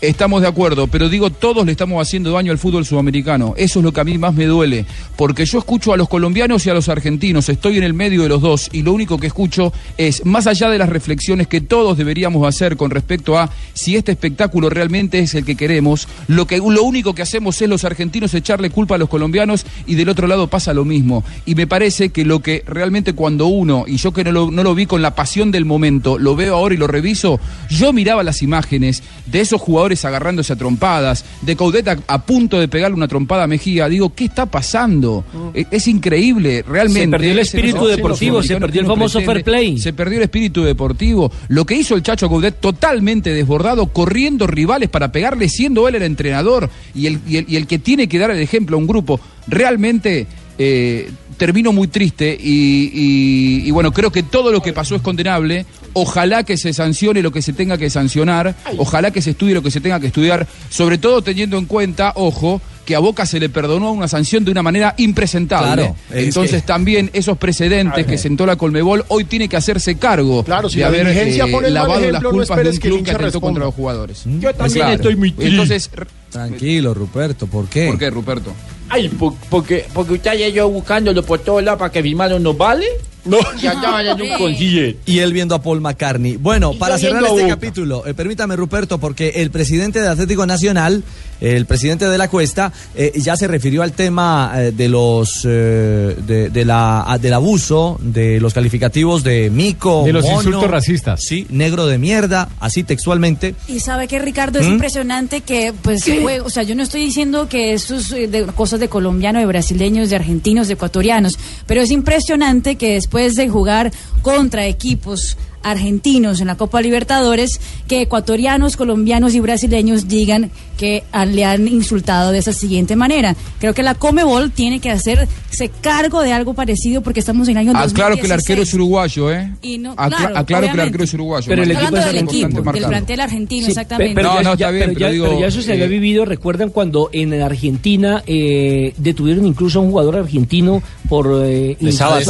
[SPEAKER 15] Estamos de acuerdo, pero digo, todos le estamos haciendo daño al fútbol sudamericano. Eso es lo que a mí más me duele, porque yo escucho a los colombianos y a los argentinos, estoy en el medio de los dos y lo único que escucho es, más allá de las reflexiones que todos deberíamos hacer con respecto a si este espectáculo realmente es el que queremos, lo, que, lo único que hacemos es los argentinos echarle culpa a los colombianos y del otro lado pasa lo mismo. Y me parece que lo que realmente cuando uno, y yo que no lo, no lo vi con la pasión del momento, lo veo ahora y lo reviso, yo miraba las imágenes de esos jugadores agarrándose a trompadas, de Caudeta a punto de pegarle una trompada a Mejía. Digo, ¿qué está pasando? E- Es, increíble, realmente.
[SPEAKER 14] Se perdió el espíritu
[SPEAKER 15] no
[SPEAKER 14] deportivo, se perdió el famoso fair play.
[SPEAKER 15] Se perdió el espíritu deportivo. Lo que hizo el Chacho Coudet totalmente desbordado, corriendo rivales para pegarle, siendo él el entrenador y el, y el, y el que tiene que dar el ejemplo a un grupo. Realmente eh, termino muy triste y, y- y bueno, creo que todo lo que pasó es condenable. Ojalá que se sancione lo que se tenga que sancionar, ojalá que se estudie lo que se tenga que estudiar, sobre todo teniendo en cuenta, ojo, que a Boca se le perdonó una sanción de una manera impresentable.
[SPEAKER 7] Claro, es
[SPEAKER 15] Entonces
[SPEAKER 7] que-
[SPEAKER 15] también esos precedentes que sentó la Colmebol hoy tiene que hacerse cargo
[SPEAKER 8] Claro, si
[SPEAKER 15] de
[SPEAKER 8] la
[SPEAKER 15] haber eh,
[SPEAKER 8] pone
[SPEAKER 15] lavado las
[SPEAKER 8] ejemplo, no
[SPEAKER 15] culpas de
[SPEAKER 8] esperes
[SPEAKER 15] un
[SPEAKER 8] que
[SPEAKER 15] club atentó contra los jugadores.
[SPEAKER 16] Yo también
[SPEAKER 15] Claro.
[SPEAKER 16] estoy muy triste.
[SPEAKER 15] Entonces,
[SPEAKER 7] Tranquilo, Ruperto, ¿por qué?
[SPEAKER 15] ¿por qué, Ruperto?
[SPEAKER 16] Ay, por- porque, porque usted ya yo buscándolo por todos lados para que firmaron nos vale.
[SPEAKER 8] No.
[SPEAKER 16] Y andaban en un concierto.
[SPEAKER 7] Y él viendo a Paul McCartney. Bueno,
[SPEAKER 16] Y
[SPEAKER 7] para cerrar este capítulo, eh, permítame, Ruperto, porque el presidente de Atlético Nacional, el presidente de la Cuesta, eh, ya se refirió al tema eh, de los eh, de, de la, ah, del abuso, de los calificativos de mico,
[SPEAKER 3] De los
[SPEAKER 7] mono,
[SPEAKER 3] insultos racistas.
[SPEAKER 7] Sí, negro de mierda, así textualmente.
[SPEAKER 11] Y sabe que Ricardo es
[SPEAKER 7] ¿Mm?
[SPEAKER 11] impresionante que, pues, o sea, yo no estoy diciendo que esto es de cosas de colombianos, de brasileños, de argentinos, de ecuatorianos, pero es impresionante que después de jugar contra equipos argentinos en la Copa Libertadores, que ecuatorianos, colombianos y brasileños digan que ah, le han insultado de esa siguiente manera. Creo que la Comebol tiene que hacerse cargo de algo parecido porque estamos en el año
[SPEAKER 15] Aclaro que el
[SPEAKER 11] 2016.
[SPEAKER 15] arquero es uruguayo, ¿eh?
[SPEAKER 11] Y no-
[SPEAKER 15] Acla-
[SPEAKER 11] claro,
[SPEAKER 15] aclaro que el arquero es uruguayo.
[SPEAKER 14] Pero el equipo
[SPEAKER 11] Hablando
[SPEAKER 14] es
[SPEAKER 11] del equipo, del plantel argentino,
[SPEAKER 14] Sí,
[SPEAKER 11] exactamente.
[SPEAKER 14] Pero,
[SPEAKER 15] No,
[SPEAKER 14] ya,
[SPEAKER 15] no,
[SPEAKER 14] ya-
[SPEAKER 15] está bien,
[SPEAKER 14] pero
[SPEAKER 15] pero
[SPEAKER 14] ya,
[SPEAKER 15] digo,
[SPEAKER 14] pero ya eso se había
[SPEAKER 15] eh,
[SPEAKER 14] vivido. Recuerdan cuando en Argentina eh, detuvieron incluso a un jugador argentino por. eh,
[SPEAKER 7] De sábado.
[SPEAKER 14] De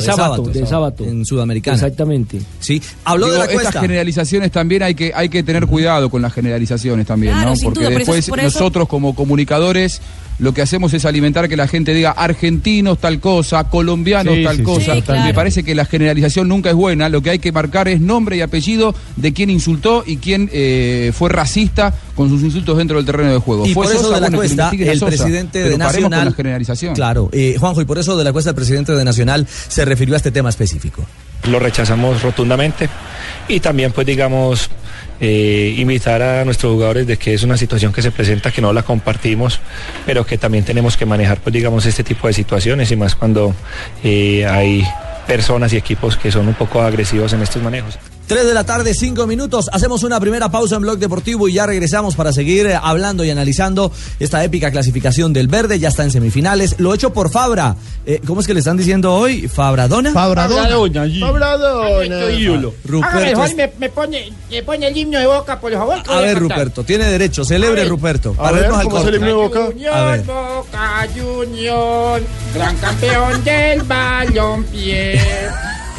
[SPEAKER 14] sábado, de sábado.
[SPEAKER 7] En Sudamericana.
[SPEAKER 14] Exactamente.
[SPEAKER 7] Sí, habló
[SPEAKER 15] Digo,
[SPEAKER 7] de la
[SPEAKER 15] estas
[SPEAKER 7] Cuesta.
[SPEAKER 15] generalizaciones también hay que hay que tener cuidado con las generalizaciones también,
[SPEAKER 11] Claro,
[SPEAKER 15] ¿no? Porque
[SPEAKER 11] duda, por eso-
[SPEAKER 15] después
[SPEAKER 11] por eso-
[SPEAKER 15] nosotros como comunicadores lo que hacemos es alimentar que la gente diga argentinos tal cosa, colombianos
[SPEAKER 3] Sí,
[SPEAKER 15] tal
[SPEAKER 3] sí,
[SPEAKER 15] cosa.
[SPEAKER 3] sí, claro.
[SPEAKER 15] Me parece que la generalización nunca es buena. Lo que hay que marcar es nombre y apellido de quién insultó y quién eh, fue racista con sus insultos dentro del terreno de juego.
[SPEAKER 7] Y
[SPEAKER 15] ¿Fue
[SPEAKER 7] por eso
[SPEAKER 15] Sosa?
[SPEAKER 7] de la
[SPEAKER 15] Bueno, que lo
[SPEAKER 7] Cuesta, el
[SPEAKER 15] Sosa,
[SPEAKER 7] presidente de
[SPEAKER 15] con
[SPEAKER 7] Nacional.
[SPEAKER 15] la generalización.
[SPEAKER 7] Claro, eh, Juanjo, y por eso de la Cuesta, el presidente de Nacional se refirió a este tema específico.
[SPEAKER 17] Lo rechazamos rotundamente y también pues digamos eh, invitar a nuestros jugadores de que es una situación que se presenta que no la compartimos pero que también tenemos que manejar pues digamos este tipo de situaciones y más cuando eh, hay personas y equipos que son un poco agresivos en estos manejos.
[SPEAKER 7] 3 de la tarde, 5 minutos. Hacemos una primera pausa en Blog Deportivo y ya regresamos para seguir eh, hablando y analizando esta épica clasificación del verde. Ya está en semifinales. Lo hecho por Fabra. Eh, ¿Cómo es que le están diciendo hoy? ¿Fabradona?
[SPEAKER 16] Fabradona,
[SPEAKER 8] Fabradona.
[SPEAKER 7] Ruperto
[SPEAKER 16] el favor
[SPEAKER 7] es-
[SPEAKER 16] y me, me pone, me pone el himno de boca, por favor.
[SPEAKER 7] A ver. Ruperto, tiene derecho. Celebre,
[SPEAKER 16] A ver.
[SPEAKER 7] Ruperto.
[SPEAKER 8] A ver,
[SPEAKER 7] al
[SPEAKER 8] ¿cómo es
[SPEAKER 7] corte.
[SPEAKER 8] el himno de Boca?
[SPEAKER 7] A
[SPEAKER 16] Junior,
[SPEAKER 7] ver.
[SPEAKER 16] Boca Junior, gran campeón del balompié.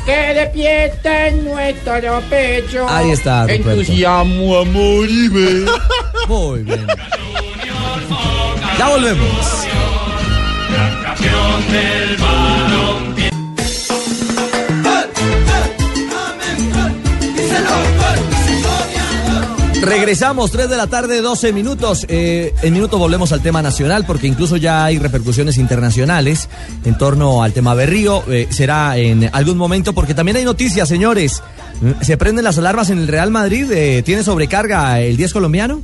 [SPEAKER 16] Que despierta en nuestro pecho.
[SPEAKER 7] Ahí está, Ruperto.
[SPEAKER 16] Entusiasmo, amor y fe. [LAUGHS]
[SPEAKER 7] Muy bien. Ya volvemos.
[SPEAKER 18] Campeón del
[SPEAKER 7] Regresamos, 3 de la tarde, 12 minutos. Eh, en minutos volvemos al tema nacional porque incluso ya hay repercusiones internacionales en torno al tema Berrío. Eh, será en algún momento porque también hay noticias, señores. Mm, ¿Se prenden las alarmas en el Real Madrid? Eh, ¿Tiene sobrecarga el 10 colombiano?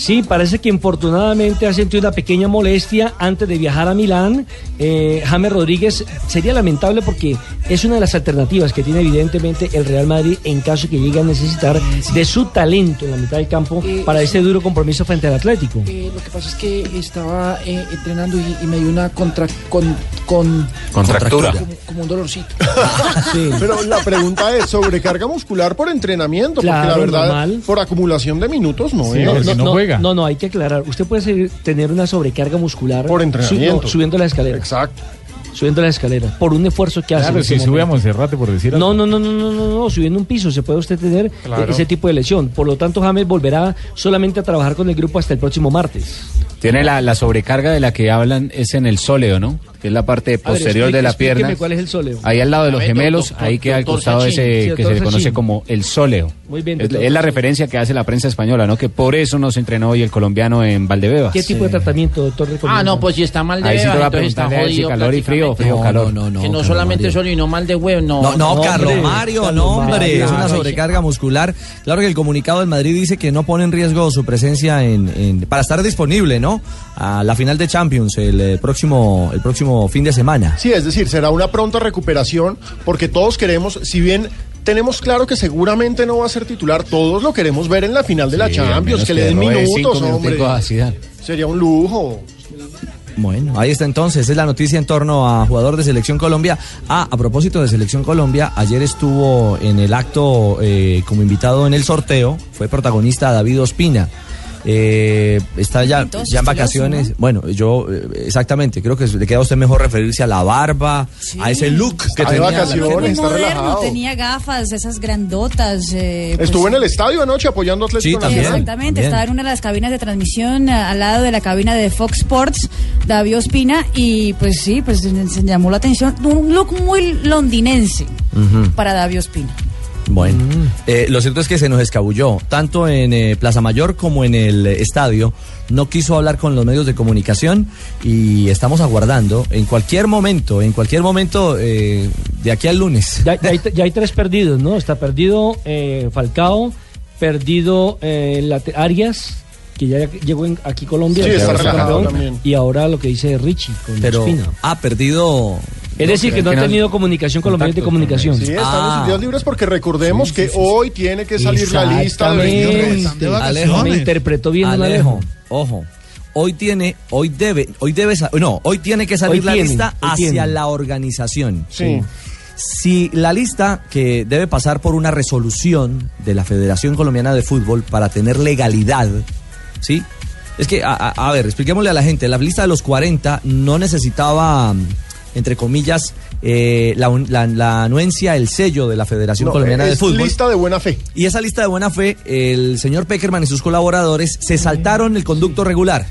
[SPEAKER 14] Sí, parece que infortunadamente ha sentido una pequeña molestia antes de viajar a Milán. Eh, James Rodríguez sería lamentable porque es una de las alternativas que tiene evidentemente el Real Madrid en caso que llegue a necesitar de su talento en la mitad del campo
[SPEAKER 19] Eh,
[SPEAKER 14] para
[SPEAKER 19] sí.
[SPEAKER 14] este duro compromiso frente al Atlético.
[SPEAKER 19] Eh, lo que pasa es que estaba eh, entrenando y, y me dio una contra, con, con
[SPEAKER 8] Contractura.
[SPEAKER 19] Como, como un dolorcito. [LAUGHS]
[SPEAKER 8] Pero la pregunta es, ¿sobrecarga muscular por entrenamiento? porque la verdad,
[SPEAKER 14] normal.
[SPEAKER 8] por acumulación de minutos no
[SPEAKER 14] Sí,
[SPEAKER 8] es.
[SPEAKER 14] no, no, no, no, hay que aclarar. Usted puede tener una sobrecarga muscular
[SPEAKER 8] Por entrenamiento.
[SPEAKER 14] su- no, subiendo la escalera.
[SPEAKER 8] Exacto.
[SPEAKER 14] Subiendo la escalera. Por un esfuerzo que hace.
[SPEAKER 3] Claro, si sube a. Monserrate, por decir
[SPEAKER 14] No,
[SPEAKER 3] algo.
[SPEAKER 14] no, no, no, no, no, no, subiendo un piso se puede usted tener
[SPEAKER 3] Claro.
[SPEAKER 14] ese tipo de lesión. Por lo tanto, James volverá solamente a trabajar con el grupo hasta el próximo martes.
[SPEAKER 12] Tiene la, la sobrecarga de la que hablan es en el sóleo, ¿no? Que es la parte
[SPEAKER 14] ver,
[SPEAKER 12] posterior
[SPEAKER 14] explique-
[SPEAKER 12] de la pierna.
[SPEAKER 14] ¿Cuál es el sóleo?
[SPEAKER 12] Ahí al lado de los gemelos,
[SPEAKER 14] doctor-
[SPEAKER 12] ahí queda al costado
[SPEAKER 14] Sachin.
[SPEAKER 12] ese
[SPEAKER 14] Sí,
[SPEAKER 12] que se le conoce
[SPEAKER 14] Sachin.
[SPEAKER 12] como el sóleo.
[SPEAKER 14] Muy bien,
[SPEAKER 12] Es,
[SPEAKER 14] doctor
[SPEAKER 12] es la referencia que hace la prensa española, ¿no? Que por eso no se entrenó hoy el colombiano en Valdebebas.
[SPEAKER 14] ¿Qué tipo de tratamiento, doctor?
[SPEAKER 19] Ah, no, pues si está mal de
[SPEAKER 12] Ahí sí te va a
[SPEAKER 19] entonces está
[SPEAKER 12] si calor y frío o frío o
[SPEAKER 19] prácticamente.
[SPEAKER 12] calor.
[SPEAKER 19] Que no
[SPEAKER 7] Carlos
[SPEAKER 19] solamente
[SPEAKER 7] Mario.
[SPEAKER 19] solo y no mal de huevo, no.
[SPEAKER 7] No, no. Carlos Mario, no, hombre,
[SPEAKER 19] Mario.
[SPEAKER 7] es una sobrecarga muscular. Claro que el comunicado del Madrid dice que no pone en riesgo su presencia en, en- para estar disponible, ¿no? A la final de Champions el, eh, próximo el próximo fin de semana.
[SPEAKER 8] Sí, es decir, será una pronta recuperación porque todos queremos, si bien tenemos claro que seguramente no va a ser titular, todos lo queremos ver en la final de la
[SPEAKER 12] Sí,
[SPEAKER 8] Champions, que le den minutos, hombre. Sería un lujo.
[SPEAKER 7] Bueno, ahí está entonces, es la noticia en torno a jugador de Selección Colombia. Ah, a propósito de Selección Colombia, ayer estuvo en el acto eh, como invitado en el sorteo, fue protagonista David Ospina. Eh, está ya,
[SPEAKER 11] Entonces,
[SPEAKER 7] ya en vacaciones. Bueno, yo eh, exactamente, creo que le queda a usted mejor referirse a la barba, a ese look que
[SPEAKER 8] Está de
[SPEAKER 7] tenía.
[SPEAKER 8] vacaciones, está
[SPEAKER 11] moderno,
[SPEAKER 8] relajado.
[SPEAKER 11] tenía gafas, esas grandotas. eh, pues,
[SPEAKER 8] Estuvo en el estadio anoche apoyando a Atlético
[SPEAKER 7] Sí, también.
[SPEAKER 11] Exactamente, estaba en una de las cabinas de transmisión eh, al lado de la cabina de Fox Sports, David Ospina, y pues sí, pues se llamó la atención. Un look muy londinense para David Ospina.
[SPEAKER 7] Bueno, eh, lo cierto es que se nos escabulló, tanto en eh, Plaza Mayor como en el eh, estadio. No quiso hablar con los medios de comunicación y estamos aguardando en cualquier momento, en cualquier momento eh, de aquí al lunes.
[SPEAKER 14] Ya, ya hay, ya hay tres perdidos, ¿no? Está perdido eh, Falcao, perdido eh, Late- Arias, que ya llegó en- aquí Colombia,
[SPEAKER 7] Sí,
[SPEAKER 14] que
[SPEAKER 7] está
[SPEAKER 14] fue
[SPEAKER 7] relajado
[SPEAKER 14] campeón,
[SPEAKER 7] también.
[SPEAKER 14] y ahora lo que dice Richie con
[SPEAKER 7] Pero
[SPEAKER 14] Ospina.
[SPEAKER 7] ha perdido.
[SPEAKER 14] Es decir, que no ha tenido comunicación con los medios de comunicación.
[SPEAKER 8] Sí, están
[SPEAKER 7] Ah.
[SPEAKER 8] en días libres porque recordemos que hoy tiene que salir la lista de
[SPEAKER 14] Exactamente.
[SPEAKER 8] 23.
[SPEAKER 7] Alejo,
[SPEAKER 14] Me interpretó bien
[SPEAKER 7] Alejo,
[SPEAKER 14] Alejo.
[SPEAKER 7] ojo. Hoy tiene, hoy debe, hoy debe, no, hoy tiene que salir
[SPEAKER 14] Hoy
[SPEAKER 7] la
[SPEAKER 14] tiene,
[SPEAKER 7] lista hacia
[SPEAKER 14] tiene.
[SPEAKER 7] la organización.
[SPEAKER 8] Sí.
[SPEAKER 7] Si la lista que debe pasar por una resolución de la Federación Colombiana de Fútbol para tener legalidad, ¿sí? Es que, a, a- a ver, expliquémosle a la gente, la lista de los 40 no necesitaba, entre comillas, eh, la, un- la- la anuencia, el sello de la Federación
[SPEAKER 8] No,
[SPEAKER 7] Colombiana de
[SPEAKER 8] es
[SPEAKER 7] Fútbol.
[SPEAKER 8] lista de buena fe.
[SPEAKER 7] Y esa lista de buena fe, el señor Peckerman y sus colaboradores se saltaron el conducto regular.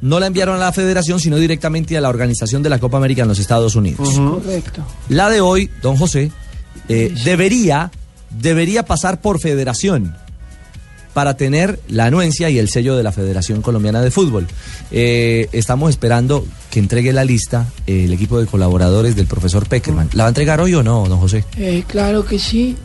[SPEAKER 7] no la enviaron a la federación, sino directamente a la organización de la Copa América en los Estados Unidos.
[SPEAKER 19] Correcto.
[SPEAKER 7] La de hoy, don José, eh, debería, debería pasar por federación para tener la anuencia y el sello de la Federación Colombiana de Fútbol. Eh, estamos esperando que entregue la lista eh, el equipo de colaboradores del profesor Peckerman. ¿La va a entregar hoy o no, don José?
[SPEAKER 19] Eh, claro que sí.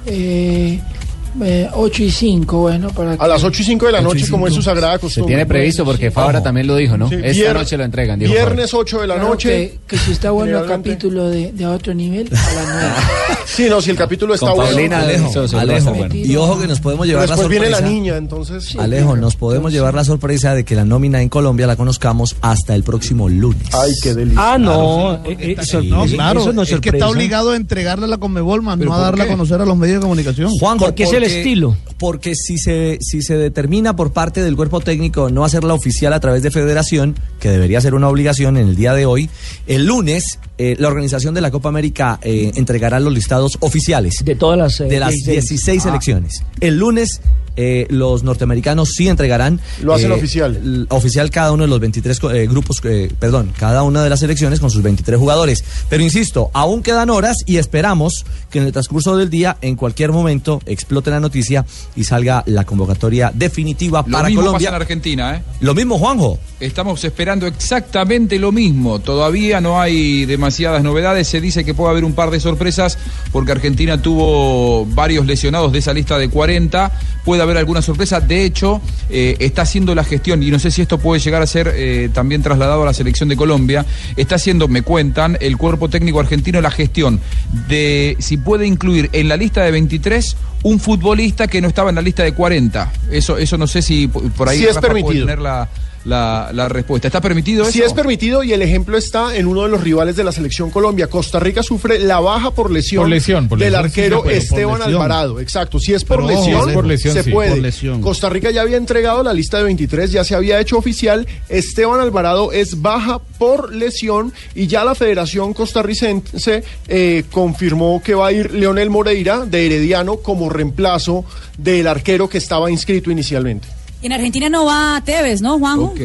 [SPEAKER 19] Eh, eh, 8 y 5, bueno, para
[SPEAKER 8] A las 8 y 5 de la noche, como es su sagrada
[SPEAKER 12] Se
[SPEAKER 8] costumbre.
[SPEAKER 12] tiene previsto porque Fabra también lo dijo, ¿no?
[SPEAKER 8] Sí,
[SPEAKER 12] Esta
[SPEAKER 8] vier-
[SPEAKER 12] noche lo entregan. dijo
[SPEAKER 8] Viernes 8 de la
[SPEAKER 19] Claro
[SPEAKER 8] noche.
[SPEAKER 19] Que, que si está bueno el capítulo de, de otro nivel, a las [LAUGHS] 9.
[SPEAKER 8] Sí, no, si el capítulo está
[SPEAKER 7] Con
[SPEAKER 8] bueno.
[SPEAKER 7] Paulina, Alejo, Alejo,
[SPEAKER 8] estar bueno.
[SPEAKER 7] y ojo que nos podemos
[SPEAKER 8] Pero
[SPEAKER 7] llevar la
[SPEAKER 8] después
[SPEAKER 7] sorpresa.
[SPEAKER 8] viene la niña, entonces.
[SPEAKER 7] Alejo, nos podemos llevar la sorpresa de que la nómina en Colombia la conozcamos hasta el próximo lunes.
[SPEAKER 8] Ay, qué delicia.
[SPEAKER 14] Ah, no. eh, eh, eso-
[SPEAKER 10] No,
[SPEAKER 14] eso-
[SPEAKER 10] claro,
[SPEAKER 14] eso no es
[SPEAKER 10] es que está obligado a entregarle a la Conmebol,
[SPEAKER 7] ¿Pero
[SPEAKER 10] no a
[SPEAKER 7] por
[SPEAKER 10] darla
[SPEAKER 7] qué?
[SPEAKER 10] a conocer a los medios de comunicación.
[SPEAKER 7] Juanjo,
[SPEAKER 14] Porque es el estilo.
[SPEAKER 7] Porque si se, si se determina por parte del cuerpo técnico no hacerla oficial a través de federación, que debería ser una obligación en el día de hoy, el lunes eh, la organización de la Copa América eh, entregará los listados oficiales
[SPEAKER 14] de todas las, eh,
[SPEAKER 7] de las
[SPEAKER 14] 16.
[SPEAKER 7] 16
[SPEAKER 14] Ah.
[SPEAKER 7] selecciones. El lunes eh, los norteamericanos sí entregarán
[SPEAKER 8] Lo hacen
[SPEAKER 7] eh,
[SPEAKER 8] oficial.
[SPEAKER 7] oficial cada uno de los 23 co- eh, grupos, eh, perdón, cada una de las selecciones con sus 23 jugadores. Pero insisto, aún quedan horas y esperamos que en el transcurso del día, en cualquier momento, explote la noticia y salga la convocatoria definitiva
[SPEAKER 15] Lo
[SPEAKER 7] para
[SPEAKER 15] mismo
[SPEAKER 7] Colombia.
[SPEAKER 15] pasa en Argentina, ¿eh?
[SPEAKER 7] Lo mismo, Juanjo.
[SPEAKER 15] Estamos esperando exactamente lo mismo. Todavía no hay demasiadas novedades. Se dice que puede haber un par de sorpresas porque Argentina tuvo varios lesionados de esa lista de 40. Puede haber alguna sorpresa. De hecho, eh, está haciendo la gestión, y no sé si esto puede llegar a ser eh, también trasladado a la selección de Colombia. Está haciendo, me cuentan, el cuerpo técnico argentino la gestión de si puede incluir en la lista de 23 un futbolista que no estaba en la lista de 40. Eso, eso no sé si por ahí
[SPEAKER 8] Sí es permitido.
[SPEAKER 15] tener la, la, la respuesta. ¿Está permitido eso?
[SPEAKER 8] Sí es permitido y el ejemplo está en uno de los rivales de la selección Colombia. Costa Rica sufre la baja por lesión,
[SPEAKER 3] Por lesión, por
[SPEAKER 8] del
[SPEAKER 3] lesión,
[SPEAKER 8] arquero Esteban. Alvarado. Exacto, si es por
[SPEAKER 3] Pero
[SPEAKER 8] lesión,
[SPEAKER 3] es por lesión,
[SPEAKER 8] se
[SPEAKER 3] sí.
[SPEAKER 8] puede.
[SPEAKER 3] Por lesión.
[SPEAKER 8] Costa Rica ya había entregado la lista de 23, ya se había hecho oficial. Esteban Alvarado es baja por lesión y ya la Federación Costarricense eh, confirmó que va a ir Leonel Moreira de Herediano como reemplazo del arquero que estaba inscrito inicialmente.
[SPEAKER 11] Y en Argentina no va Tevez, ¿no, Juanjo?
[SPEAKER 15] Ok.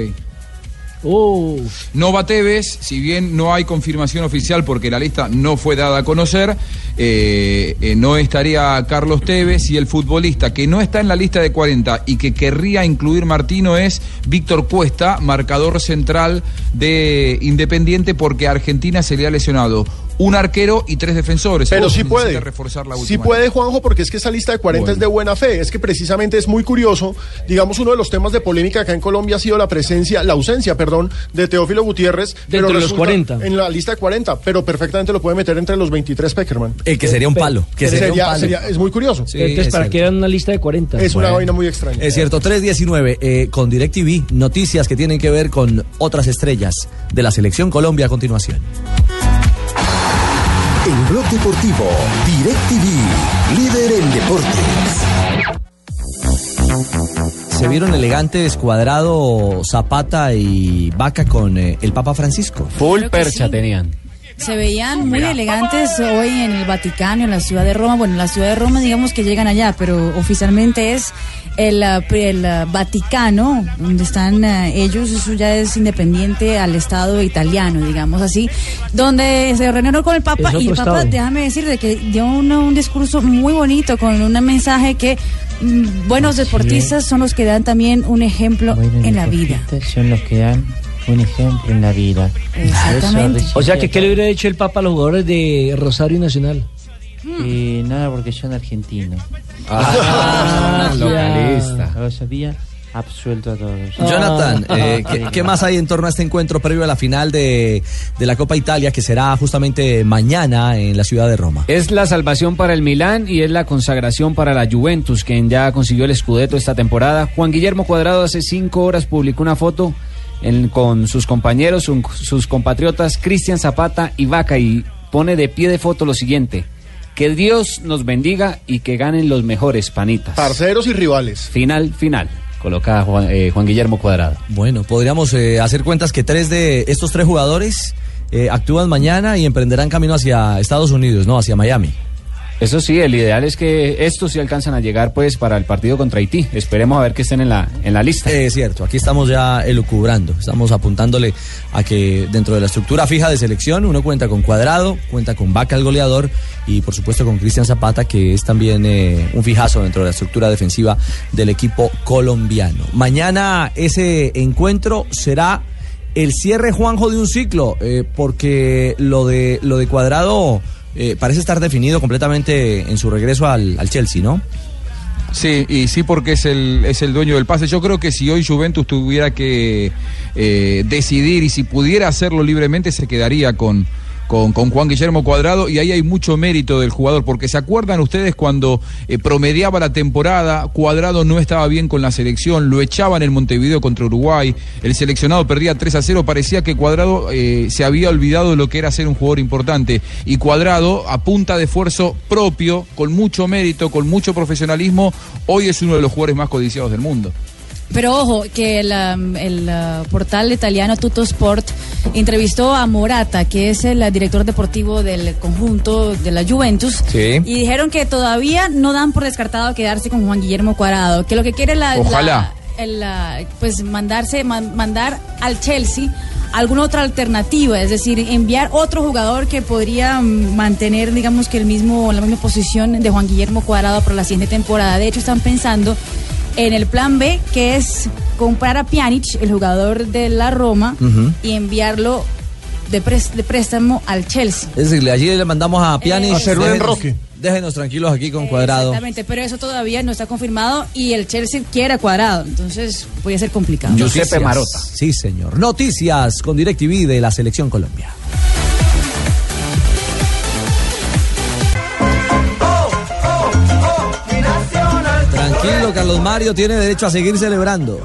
[SPEAKER 15] No va Tevez, si bien no hay confirmación oficial porque la lista no fue dada a conocer, eh, eh, no estaría Carlos Tevez y el futbolista que no está en la lista de 40 y que querría incluir Martino es Víctor Cuesta, marcador central de Independiente porque a Argentina se le ha lesionado un arquero y tres defensores.
[SPEAKER 8] Pero sí puede.
[SPEAKER 15] reforzar la
[SPEAKER 8] Sí puede, Juanjo, porque es que esa lista de 40 es de buena fe. Es que precisamente es muy curioso. Digamos, uno de los temas de polémica acá en Colombia ha sido la presencia, la ausencia, perdón, de Teófilo Gutiérrez.
[SPEAKER 14] Dentro de los
[SPEAKER 8] resulta
[SPEAKER 14] 40.
[SPEAKER 8] En la lista de 40, pero perfectamente lo puede meter entre los 23 Peckerman.
[SPEAKER 7] Eh, que sería un palo. Que sería, un palo.
[SPEAKER 8] sería- es muy curioso.
[SPEAKER 14] Entonces, ¿para qué dan una lista de 40?
[SPEAKER 8] Es una vaina muy extraña.
[SPEAKER 7] Es cierto, 319 eh, con DirecTV, noticias que tienen que ver con otras estrellas de la selección Colombia a continuación.
[SPEAKER 20] En Blog Deportivo, DirecTV, líder en deportes.
[SPEAKER 7] Se vieron elegantes Cuadrado, Zapata y Vaca con eh, el Papa Francisco.
[SPEAKER 12] Full percha
[SPEAKER 11] sí.
[SPEAKER 12] tenían.
[SPEAKER 11] Se veían muy elegantes hoy en el Vaticano, en la ciudad de Roma. Bueno, en la ciudad de Roma digamos que llegan allá, pero oficialmente es el, pri- el, ah, Vaticano, donde están ah, ellos, eso ya es independiente al Estado italiano, digamos así, donde se reunieron con el Papa y el Papa,
[SPEAKER 14] estado.
[SPEAKER 11] déjame decirte que dio una- un discurso muy bonito con un mensaje que mm, buenos deportistas son los que dan también un ejemplo en la vida.
[SPEAKER 9] Son los que dan un ejemplo en la vida.
[SPEAKER 11] Exactamente.
[SPEAKER 9] Eso,
[SPEAKER 14] O sea, que ¿qué le hubiera dicho el Papa a los jugadores de Rosario Nacional?
[SPEAKER 9] Y nada, porque son argentinos.
[SPEAKER 12] Ah,
[SPEAKER 14] ya. [LAUGHS]
[SPEAKER 12] localista.
[SPEAKER 9] Lo sabía, absuelto a todos.
[SPEAKER 7] Jonathan,
[SPEAKER 9] Ah.
[SPEAKER 7] eh, ¿qué, qué más hay en torno a este encuentro previo a la final de, de la Copa Italia que será justamente mañana en la ciudad de Roma?
[SPEAKER 12] Es la salvación para el Milán y es la consagración para la Juventus, quien ya consiguió el Scudetto esta temporada. Juan Guillermo Cuadrado hace cinco horas publicó una foto en- con sus compañeros, un- sus compatriotas Cristian Zapata y Vaca y pone de pie de foto lo siguiente. Que Dios nos bendiga y que ganen los mejores panitas.
[SPEAKER 8] Parceros y rivales.
[SPEAKER 12] Final, final. Coloca Juan, eh, Juan Guillermo Cuadrado.
[SPEAKER 7] Bueno, podríamos eh, hacer cuentas que tres de estos tres jugadores eh, actúan mañana y emprenderán camino hacia Estados Unidos, no, hacia Miami.
[SPEAKER 12] Eso sí, el ideal es que estos sí alcanzan a llegar pues para el partido contra Haití. Esperemos a ver que estén en la, en la lista.
[SPEAKER 7] Es cierto, aquí estamos ya elucubrando, estamos apuntándole a que dentro de la estructura fija de selección uno cuenta con Cuadrado, cuenta con Vaca el goleador y por supuesto con Cristian Zapata que es también eh, un fijazo dentro de la estructura defensiva del equipo colombiano. Mañana ese encuentro será el cierre Juanjo de un ciclo eh, porque lo de lo de Cuadrado eh, parece estar definido completamente en su regreso al, Chelsea, ¿no?
[SPEAKER 15] Sí, y sí porque es el, es el dueño del pase. Yo creo que si hoy Juventus tuviera que eh, decidir y si pudiera hacerlo libremente, se quedaría con, con, Juan Guillermo Cuadrado y ahí hay mucho mérito del jugador, porque se acuerdan ustedes cuando eh, promediaba la temporada, Cuadrado no estaba bien con la selección, lo echaban en Montevideo contra Uruguay, el seleccionado perdía 3 a 0, parecía que Cuadrado eh, se había olvidado de lo que era ser un jugador importante y Cuadrado a punta de esfuerzo propio, con mucho mérito, con mucho profesionalismo, hoy es uno de los jugadores más codiciados del mundo.
[SPEAKER 11] Pero ojo, que el, um, el uh, portal italiano Tutto Sport entrevistó a Morata, que es el uh, director deportivo del conjunto de la Juventus,
[SPEAKER 7] Sí.
[SPEAKER 11] y dijeron que todavía no dan por descartado quedarse con Juan Guillermo Cuadrado, que lo que quiere la,
[SPEAKER 15] Ojalá.
[SPEAKER 11] la- el, uh, pues mandarse man- mandar al Chelsea alguna otra alternativa, es decir, enviar otro jugador que podría mm, mantener, digamos que el mismo la misma posición de Juan Guillermo Cuadrado para la siguiente temporada. De hecho, están pensando en el plan B, que es comprar a Pjanic, el jugador de la Roma, y enviarlo de, de préstamo al Chelsea.
[SPEAKER 7] Es decir, allí le mandamos a Piani.
[SPEAKER 11] A hacer un
[SPEAKER 8] enroque.
[SPEAKER 7] Déjenos tranquilos aquí con Cuadrado.
[SPEAKER 11] Exactamente, pero eso todavía no está confirmado y el Chelsea quiere a cuadrado, entonces puede ser complicado.
[SPEAKER 7] Noticias. Sí, señor. Noticias con DirecTV de la Selección Colombia. Carlos Mario tiene derecho a seguir celebrando.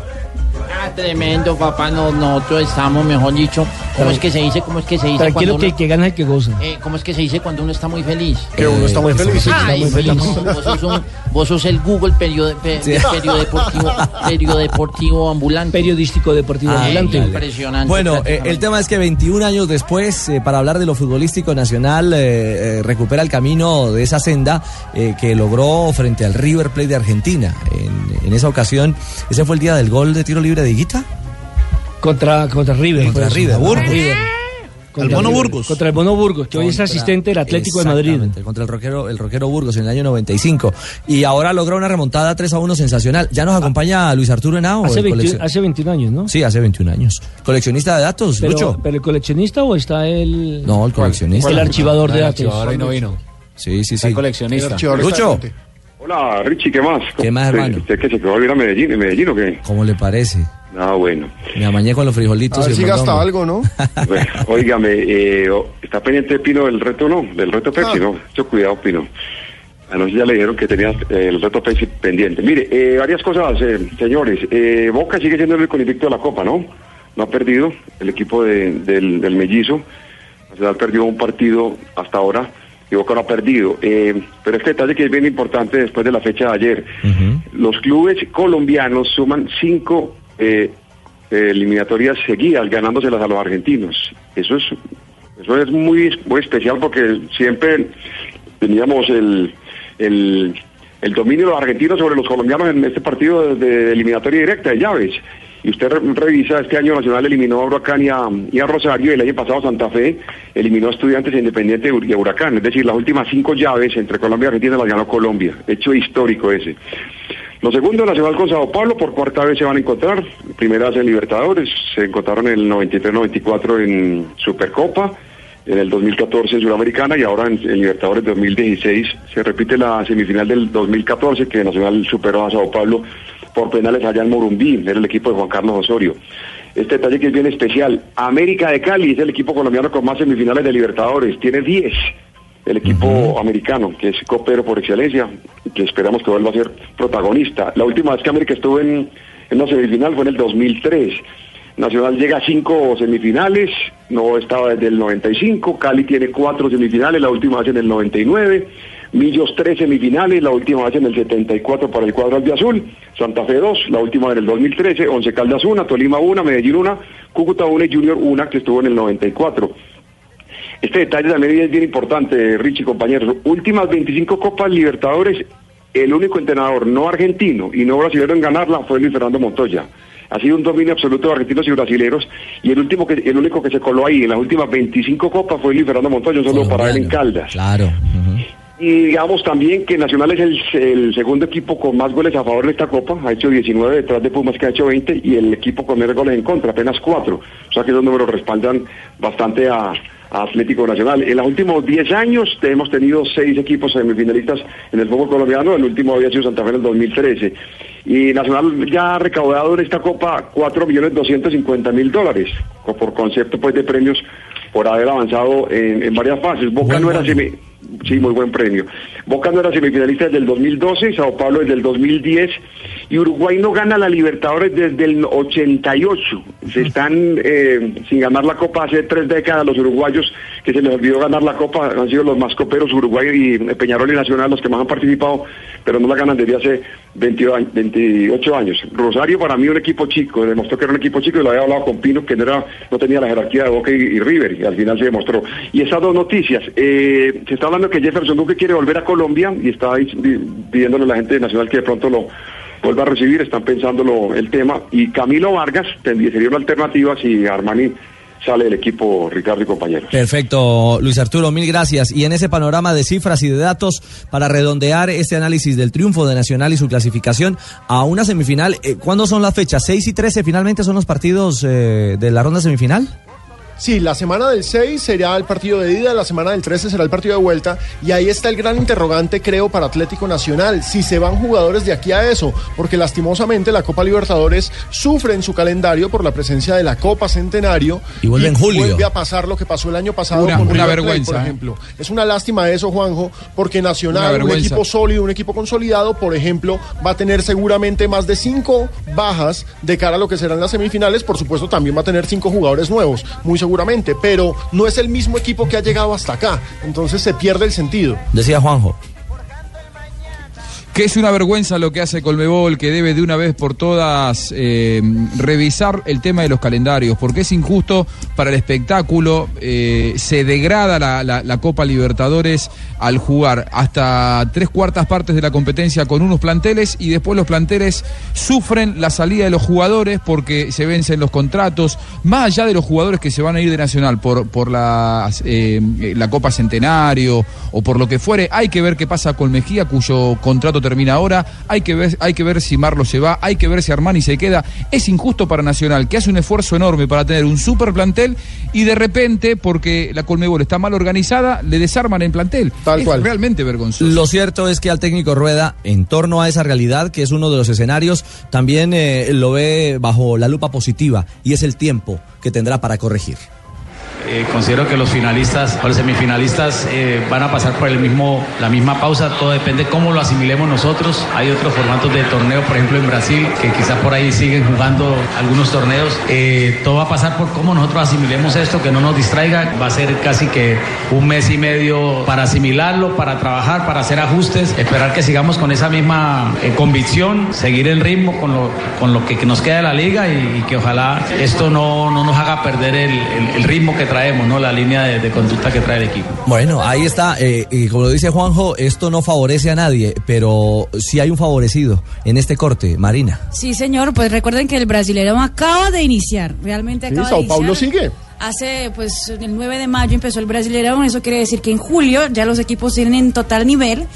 [SPEAKER 9] Ah, tremendo, papá. No, nosotros estamos, mejor dicho. ¿Cómo es que se dice? ¿Cómo es que se dice?
[SPEAKER 14] Tranquilo
[SPEAKER 9] cuando
[SPEAKER 14] que,
[SPEAKER 9] uno-
[SPEAKER 14] que gana el que goza.
[SPEAKER 9] eh, ¿Cómo es que se dice cuando uno está muy feliz?
[SPEAKER 8] Que uno está muy feliz.
[SPEAKER 9] Ay,
[SPEAKER 14] muy feliz.
[SPEAKER 9] no, vos, sos un- vos sos el Google period, pe-
[SPEAKER 7] Sí.
[SPEAKER 9] periodeportivo, periodeportivo ambulante.
[SPEAKER 14] Periodístico deportivo
[SPEAKER 7] Ah,
[SPEAKER 14] ambulante.
[SPEAKER 9] Impresionante.
[SPEAKER 7] Bueno, eh, el tema es que 21 años después, eh, para hablar de lo futbolístico nacional, eh, eh, recupera el camino de esa senda eh, que logró frente al River Plate de Argentina. En, en esa ocasión, ese fue el día del gol de tiro libre de Higuita.
[SPEAKER 14] Contra, contra River.
[SPEAKER 7] Contra
[SPEAKER 14] fue eso.
[SPEAKER 7] River,
[SPEAKER 14] Contra
[SPEAKER 7] Burgos.
[SPEAKER 14] River. Contra
[SPEAKER 10] Mono
[SPEAKER 14] River.
[SPEAKER 10] Burgos.
[SPEAKER 14] Contra el Mono Burgos, que hoy es asistente del Atlético de Madrid.
[SPEAKER 7] Contra el rockero, el rockero Burgos en el año 95. Y ahora logra una remontada 3 a 1 sensacional. Ya nos acompaña Luis Arturo Henao.
[SPEAKER 14] Hace,
[SPEAKER 7] el
[SPEAKER 14] 21,
[SPEAKER 7] coleccion-
[SPEAKER 14] hace 21 años, ¿no?
[SPEAKER 7] Sí, hace 21 años. Coleccionista de datos,
[SPEAKER 14] Pero,
[SPEAKER 7] Lucho.
[SPEAKER 14] pero el coleccionista o está el.
[SPEAKER 7] No, el coleccionista.
[SPEAKER 14] El archivador de
[SPEAKER 12] El
[SPEAKER 14] datos.
[SPEAKER 12] archivador hoy no vino.
[SPEAKER 7] Sí, sí,
[SPEAKER 12] El
[SPEAKER 7] sí.
[SPEAKER 12] coleccionista.
[SPEAKER 7] Lucho,
[SPEAKER 21] Hola, Richie, ¿qué más?
[SPEAKER 7] ¿Qué más, hermano?
[SPEAKER 21] ¿Usted que se quedó a vivir a Medellín, en Medellín o qué?
[SPEAKER 7] ¿cómo le parece?
[SPEAKER 21] Ah, bueno.
[SPEAKER 7] Me amañé con los frijolitos.
[SPEAKER 8] A ver si gasta algo, ¿no?
[SPEAKER 21] Bueno, [LAUGHS] óigame, eh, ¿está pendiente Pino del reto no? Del reto Pepsi,
[SPEAKER 8] Ah.
[SPEAKER 21] ¿no? Mucho cuidado, Pino. Anoche ya le dijeron que tenía eh, el reto Pepsi pendiente. Mire, eh, varias cosas, eh, señores. Eh, Boca sigue siendo el único invicto de la Copa, ¿no? No ha perdido el equipo de- del, del Mellizo. Nacional perdió un partido hasta ahora y Boca no ha perdido. Eh, pero este detalle que es bien importante después de la fecha de ayer. Los clubes colombianos suman cinco eh, eh, eliminatorias seguidas ganándoselas a los argentinos. Eso es eso es muy, muy especial porque siempre teníamos el, el, dominio de los argentinos sobre los colombianos en este partido de, eliminatoria directa de llaves. Y usted re- revisa, este año Nacional eliminó a Huracán y a, y a Rosario, y el año pasado Santa Fe eliminó a Estudiantes Independiente y a Huracán. Es decir, las últimas cinco llaves entre Colombia y Argentina las ganó Colombia. Hecho histórico ese. Lo segundo, Nacional con Sao Paulo, por cuarta vez se van a encontrar. Primera vez en Libertadores, se encontraron en el 93-94 en Supercopa, en el 2014 en Sudamericana y ahora en, en Libertadores 2016 se repite la semifinal del 2014 que Nacional superó a Sao Paulo por penales allá en Morumbí, era el equipo de Juan Carlos Osorio. Este detalle que es bien especial, América de Cali es el equipo colombiano con más semifinales de Libertadores, tiene 10 el equipo americano, que es copero por excelencia, que esperamos que vuelva a ser protagonista. La última vez que América estuvo en, en una semifinal fue en el 2003. Nacional llega a cinco semifinales, no estaba desde el 95, Cali tiene cuatro semifinales, la última vez en el 99, Millos tres semifinales, la última vez en el 74 para el cuadro de azul, Santa Fe dos, la última en el 2013, Once Caldas una, Tolima una, Medellín una, Cúcuta una y Junior una, que estuvo en el 94. Este detalle también es bien importante, Richie, compañeros. Últimas 25 Copas Libertadores, el único entrenador no argentino y no brasileño en ganarla fue Luis Fernando Montoya. Ha sido un dominio absoluto de argentinos y brasileños y el último que, el único que se coló ahí en las últimas 25 copas fue Luis Fernando Montoya, solo para él en Caldas.
[SPEAKER 7] Claro.
[SPEAKER 21] Y digamos también que Nacional es el, el segundo equipo con más goles a favor de esta Copa, ha hecho 19 detrás de Pumas que ha hecho 20 y el equipo con menos goles en contra, apenas 4. O sea que esos números respaldan bastante a, a Atlético Nacional. En los últimos 10 años hemos tenido 6 equipos semifinalistas en el fútbol colombiano, el último había sido Santa Fe en el 2013. Y Nacional ya ha recaudado en esta Copa 4.250.000 dólares, co- por concepto pues de premios por haber avanzado en, en varias fases. Boca no era semi... Sí, muy buen premio. Boca no era semifinalista desde el 2012, Sao Paulo desde el 2010 y Uruguay no gana la Libertadores desde el 88. Se están eh, sin ganar la Copa hace tres décadas los uruguayos que se les olvidó ganar la Copa, han sido los más coperos Uruguay y eh, Peñarol y Nacional los que más han participado, pero no la ganan desde hace 22 años- 28 años. Rosario para mí un equipo chico, demostró que era un equipo chico y lo había hablado con Pino que no, era, no tenía la jerarquía de Boca y, River y al final se demostró. Y esas dos noticias, eh, se está hablando que Jefferson Duque quiere volver a Colombia y está pidiéndole a la gente de Nacional que de pronto lo vuelva a recibir, están pensándolo el tema. Y Camilo Vargas sería una alternativa si Armani sale del equipo Ricardo y compañeros.
[SPEAKER 7] Perfecto, Luis Arturo, mil gracias. Y en ese panorama de cifras y de datos, para redondear este análisis del triunfo de Nacional y su clasificación a una semifinal, eh, ¿cuándo son las fechas? ¿6 y 13 finalmente son los partidos eh, de la ronda semifinal?
[SPEAKER 8] Sí, la semana del 6 será el partido de ida, la semana del 13 será el partido de vuelta y ahí está el gran interrogante creo para Atlético Nacional, si se van jugadores de aquí a eso, porque lastimosamente la Copa Libertadores sufre en su calendario por la presencia de la Copa Centenario
[SPEAKER 7] Y vuelve en julio.
[SPEAKER 8] vuelve a pasar lo que pasó el año pasado
[SPEAKER 15] Una-
[SPEAKER 8] con
[SPEAKER 15] una
[SPEAKER 8] River Plate,
[SPEAKER 15] vergüenza,
[SPEAKER 8] por
[SPEAKER 15] ¿eh?
[SPEAKER 8] ejemplo. Es una lástima eso, Juanjo, porque Nacional, un equipo sólido, un equipo consolidado, por ejemplo, va a tener seguramente más de cinco bajas de cara a lo que serán las semifinales. Por supuesto, también va a tener cinco jugadores nuevos, muy seguramente, pero no es el mismo equipo que ha llegado hasta acá. Entonces se pierde el sentido.
[SPEAKER 7] Decía Juanjo.
[SPEAKER 15] Que es una vergüenza lo que hace Colmebol, que debe de una vez por todas eh, revisar el tema de los calendarios, porque es injusto para el espectáculo, eh, se degrada la, la- la Copa Libertadores al jugar hasta tres cuartas partes de la competencia con unos planteles y después los planteles sufren la salida de los jugadores porque se vencen los contratos, más allá de los jugadores que se van a ir de Nacional por, por las, eh, la Copa Centenario o por lo que fuere, hay que ver qué pasa con Mejía, cuyo contrato termina ahora, hay que ver, hay que ver si Marlo se va, hay que ver si Armani se queda. Es injusto para Nacional, que hace un esfuerzo enorme para tener un super plantel y de repente, porque la Colmebol está mal organizada, le desarman el plantel. es realmente vergonzoso.
[SPEAKER 7] Lo cierto es que al técnico Rueda, en torno a esa realidad, que es uno de los escenarios, también eh, lo ve bajo la lupa positiva y es el tiempo que tendrá para corregir.
[SPEAKER 22] Eh, considero que los finalistas o los semifinalistas eh, van a pasar por el mismo, la misma pausa, todo depende cómo lo asimilemos nosotros. Hay otros formatos de torneo, por ejemplo en Brasil, que quizás por ahí siguen jugando algunos torneos. Eh, todo va a pasar por cómo nosotros asimilemos esto, que no nos distraiga. Va a ser casi que un mes y medio para asimilarlo, para trabajar, para hacer ajustes, esperar que sigamos con esa misma convicción, seguir el ritmo con lo, con lo que, nos queda de la liga y, y que ojalá esto no, no nos haga perder el, el- el ritmo que traemos, ¿no? la línea de, de conducta que trae el equipo.
[SPEAKER 7] Bueno, ahí está, eh, y como lo dice Juanjo, esto no favorece a nadie, pero sí hay un favorecido en este corte, Marina.
[SPEAKER 11] Sí, señor, pues recuerden que el Brasileirão acaba de iniciar, realmente
[SPEAKER 8] Sí,
[SPEAKER 11] acaba de
[SPEAKER 8] Sao
[SPEAKER 11] iniciar.
[SPEAKER 8] Paulo sigue.
[SPEAKER 11] Hace, pues, el 9 de mayo empezó el Brasileirão, eso quiere decir que en julio ya los equipos tienen en total nivel.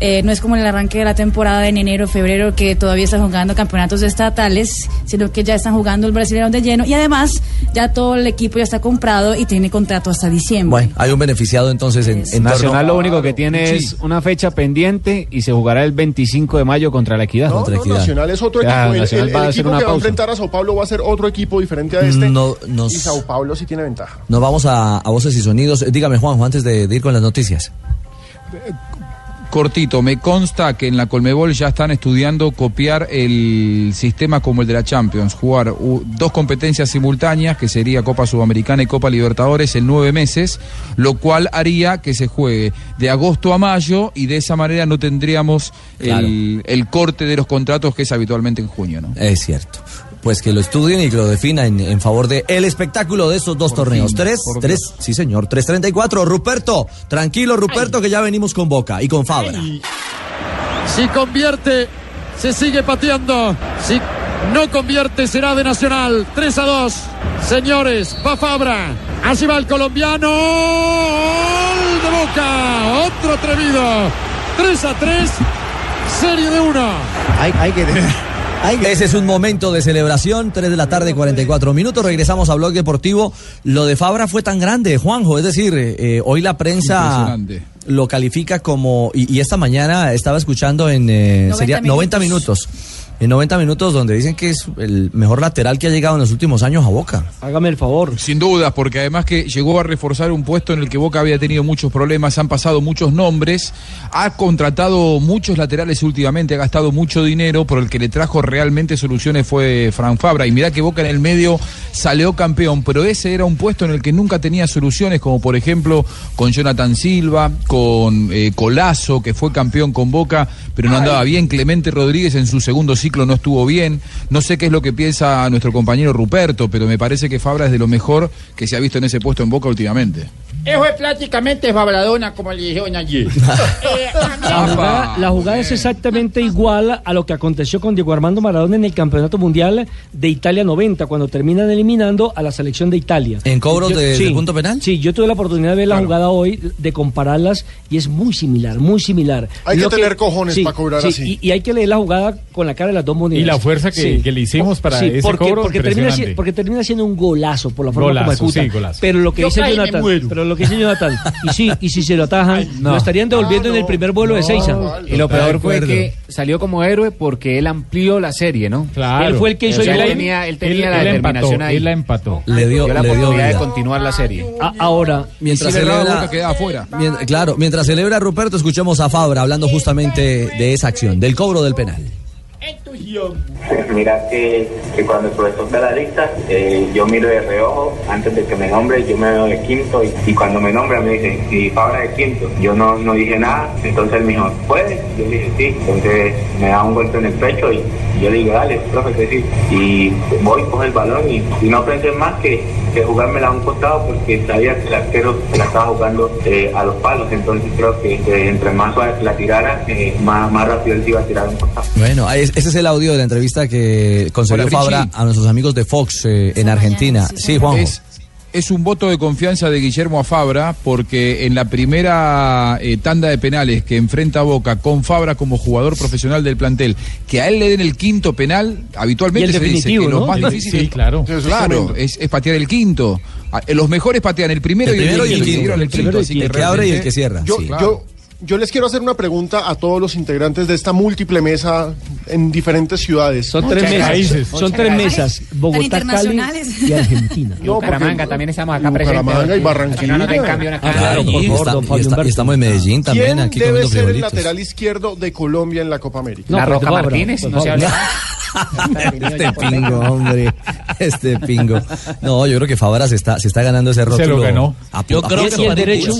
[SPEAKER 11] Eh, no es como en el arranque de la temporada en enero, febrero, que todavía están jugando campeonatos estatales, sino que ya están jugando el Brasileirão de lleno y además ya todo el equipo ya está comprado y tiene contrato hasta diciembre.
[SPEAKER 7] Bueno, hay un beneficiado entonces en, en
[SPEAKER 12] Nacional
[SPEAKER 7] torno-
[SPEAKER 12] lo único que tiene
[SPEAKER 7] Sí.
[SPEAKER 12] es una fecha pendiente y se jugará el 25 de mayo contra la Equidad.
[SPEAKER 8] No, no, Nacional es otro
[SPEAKER 12] Ya,
[SPEAKER 8] equipo. El,
[SPEAKER 12] Nacional
[SPEAKER 8] el-
[SPEAKER 12] va a
[SPEAKER 8] el
[SPEAKER 12] hacer
[SPEAKER 8] equipo
[SPEAKER 12] una
[SPEAKER 8] que va a enfrentar a Sao Paulo va a ser otro equipo diferente a este.
[SPEAKER 7] No, nos-
[SPEAKER 8] Y Sao Paulo sí tiene ventaja.
[SPEAKER 7] Nos vamos a, a voces y sonidos. Eh, Dígame, Juanjo, antes de, de ir con las noticias.
[SPEAKER 15] Cortito, me consta que en la Colmebol ya están estudiando copiar el sistema como el de la Champions, jugar dos competencias simultáneas, que sería Copa Sudamericana y Copa Libertadores en nueve meses, lo cual haría que se juegue de agosto a mayo y de esa manera no tendríamos el, el corte de los contratos que es habitualmente en junio. ¿no?
[SPEAKER 7] Es cierto. Pues que lo estudien y que lo definan en, en favor de el espectáculo de estos dos torneos. tres, tres, sí señor, 3.34. Ruperto, tranquilo Ruperto que ya venimos con Boca y con Fabra.
[SPEAKER 23] Si convierte, se sigue pateando. Si no convierte, será de Nacional. 3 a 2. Señores, va Fabra. Allí va el colombiano. Gol de Boca. Otro atrevido. 3 a 3. Serie de 1.
[SPEAKER 7] Hay, hay que Ese es un momento de celebración, 3 de la tarde, 44 minutos. Regresamos a Blog Deportivo. Lo de Fabra fue tan grande, Juanjo. Es decir, eh, hoy la prensa lo califica como. Y, y esta mañana estaba escuchando en. eh,
[SPEAKER 11] 90
[SPEAKER 7] sería 90 minutos. En 90 minutos, donde dicen que es el mejor lateral que ha llegado en los últimos años a Boca.
[SPEAKER 14] Hágame el favor.
[SPEAKER 15] Sin dudas, porque además que llegó a reforzar un puesto en el que Boca había tenido muchos problemas, han pasado muchos nombres, ha contratado muchos laterales últimamente, ha gastado mucho dinero, pero el que le trajo realmente soluciones fue Fran Fabra. Y mirá que Boca en el medio salió campeón, pero ese era un puesto en el que nunca tenía soluciones, como por ejemplo con Jonathan Silva, con eh, Colazo, que fue campeón con Boca, pero no andaba bien. Clemente Rodríguez en su segundo ciclo no estuvo bien. No sé qué es lo que piensa nuestro compañero Ruperto, pero me parece que Fabra es de lo mejor que se ha visto en ese puesto en Boca últimamente.
[SPEAKER 16] Eso es prácticamente Fabradona, como le dijeron ayer. [LAUGHS]
[SPEAKER 14] La jugada, la jugada es exactamente igual a lo que aconteció con Diego Armando Maradona en el Campeonato Mundial de Italia 90, cuando terminan eliminando a la selección de Italia.
[SPEAKER 7] ¿En cobros
[SPEAKER 14] Yo-
[SPEAKER 7] de,
[SPEAKER 14] sí.
[SPEAKER 7] de punto penal?
[SPEAKER 14] Sí, yo tuve la oportunidad de ver la jugada hoy, de compararlas, y es muy similar, muy similar.
[SPEAKER 8] Hay
[SPEAKER 14] Lo
[SPEAKER 8] que tener cojones para cobrar
[SPEAKER 14] sí,
[SPEAKER 8] así.
[SPEAKER 14] Y, y hay que leer la jugada con la cara de las dos monedas.
[SPEAKER 3] Y la fuerza que- que le hicimos para ese
[SPEAKER 14] porque,
[SPEAKER 3] cobro,
[SPEAKER 14] porque termina, porque siendo un golazo por la forma
[SPEAKER 3] Golazo,
[SPEAKER 14] como ejecuta.
[SPEAKER 3] sí, golazo.
[SPEAKER 14] Pero lo que
[SPEAKER 16] Yo
[SPEAKER 14] dice Jonathan, pero lo que dice Jonathan, y sí, y si se lo atajan, lo estarían devolviendo en el primer vuelo de Seiza.
[SPEAKER 12] Y lo peor fue que salió como héroe porque él amplió la serie, ¿no?
[SPEAKER 3] Claro. Él fue el que hizo
[SPEAKER 12] O sea,
[SPEAKER 3] el
[SPEAKER 12] él
[SPEAKER 3] gol.
[SPEAKER 12] tenía, él tenía
[SPEAKER 3] Él-
[SPEAKER 12] la
[SPEAKER 3] él
[SPEAKER 12] determinación
[SPEAKER 3] empató,
[SPEAKER 12] ahí.
[SPEAKER 3] él la empató.
[SPEAKER 7] Le dio-
[SPEAKER 12] la
[SPEAKER 7] le dio
[SPEAKER 12] oportunidad de continuar la serie.
[SPEAKER 14] Ahora,
[SPEAKER 7] Mientras celebra-
[SPEAKER 15] Boca quedaba afuera.
[SPEAKER 7] Claro, mientras celebra Ruperto, escuchemos a Fabra hablando justamente de esa acción, del cobro del penal.
[SPEAKER 24] Mira que, que cuando el profesor da la lista, eh, yo miro de reojo, antes de que me nombre, yo me veo de quinto y, y cuando me nombra me dice, y Fabra de quinto. Yo no, no dije nada, entonces él me dijo, ¿puedes? Yo le dije, sí. Entonces me da un golpe en el pecho y, y yo le digo, dale, profe, que sí. Y voy, coge el balón y, y no pensé más que, que jugármela a un costado porque sabía que el arquero se la estaba jugando eh, a los palos. Entonces creo que, entre más suave la tirara, eh, más, más rápido él se iba a tirar a un costado.
[SPEAKER 7] Bueno, es- ese es el audio de la entrevista que concedió. Fabra a nuestros amigos de Fox eh, en Argentina. Sí, Juanjo.
[SPEAKER 15] Es, es un voto de confianza de Guillermo a Fabra porque en la primera eh, tanda de penales que enfrenta a Boca con Fabra como jugador profesional del plantel, que a él le den el quinto penal, habitualmente se dice
[SPEAKER 14] definitivo,
[SPEAKER 15] que
[SPEAKER 14] ¿no?
[SPEAKER 15] los más
[SPEAKER 14] sí.
[SPEAKER 8] Eso es
[SPEAKER 15] claro, es, es patear el quinto. Ah, Los mejores patean el primero,
[SPEAKER 7] El primero y el
[SPEAKER 15] y
[SPEAKER 7] quinto.
[SPEAKER 15] dieron
[SPEAKER 7] El primero y
[SPEAKER 15] así
[SPEAKER 7] el que abre y el que cierra.
[SPEAKER 8] Yo,
[SPEAKER 7] Sí.
[SPEAKER 8] yo, yo les quiero hacer una pregunta a todos los integrantes de esta múltiple mesa en diferentes ciudades.
[SPEAKER 14] son tres
[SPEAKER 8] Muchas
[SPEAKER 14] mesas.
[SPEAKER 8] gracias.
[SPEAKER 14] Son tres mesas. Bogotá, Cali
[SPEAKER 11] internacionales.
[SPEAKER 14] y Argentina.
[SPEAKER 8] No,
[SPEAKER 12] Bucaramanga también estamos acá
[SPEAKER 8] Bucaramanga
[SPEAKER 12] presentes.
[SPEAKER 8] y Barranquilla.
[SPEAKER 12] No, no cambio una
[SPEAKER 14] Ah, claro, por
[SPEAKER 7] Y,
[SPEAKER 14] favor,
[SPEAKER 7] está-
[SPEAKER 14] don Fabio
[SPEAKER 7] está- y
[SPEAKER 14] Humberto.
[SPEAKER 7] estamos en Medellín también,
[SPEAKER 8] ¿Quién
[SPEAKER 7] aquí
[SPEAKER 8] debe ser el lateral izquierdo de Colombia en la Copa América?
[SPEAKER 14] No,
[SPEAKER 12] la Roca Martínez, no se habla. [LAUGHS]
[SPEAKER 7] Este pingo, hombre. Este pingo. No, yo creo que Fabra se está, se está ganando ese rótulo.
[SPEAKER 3] lo ganó.
[SPEAKER 7] A,
[SPEAKER 10] Yo
[SPEAKER 7] a
[SPEAKER 10] creo que
[SPEAKER 14] el derecho.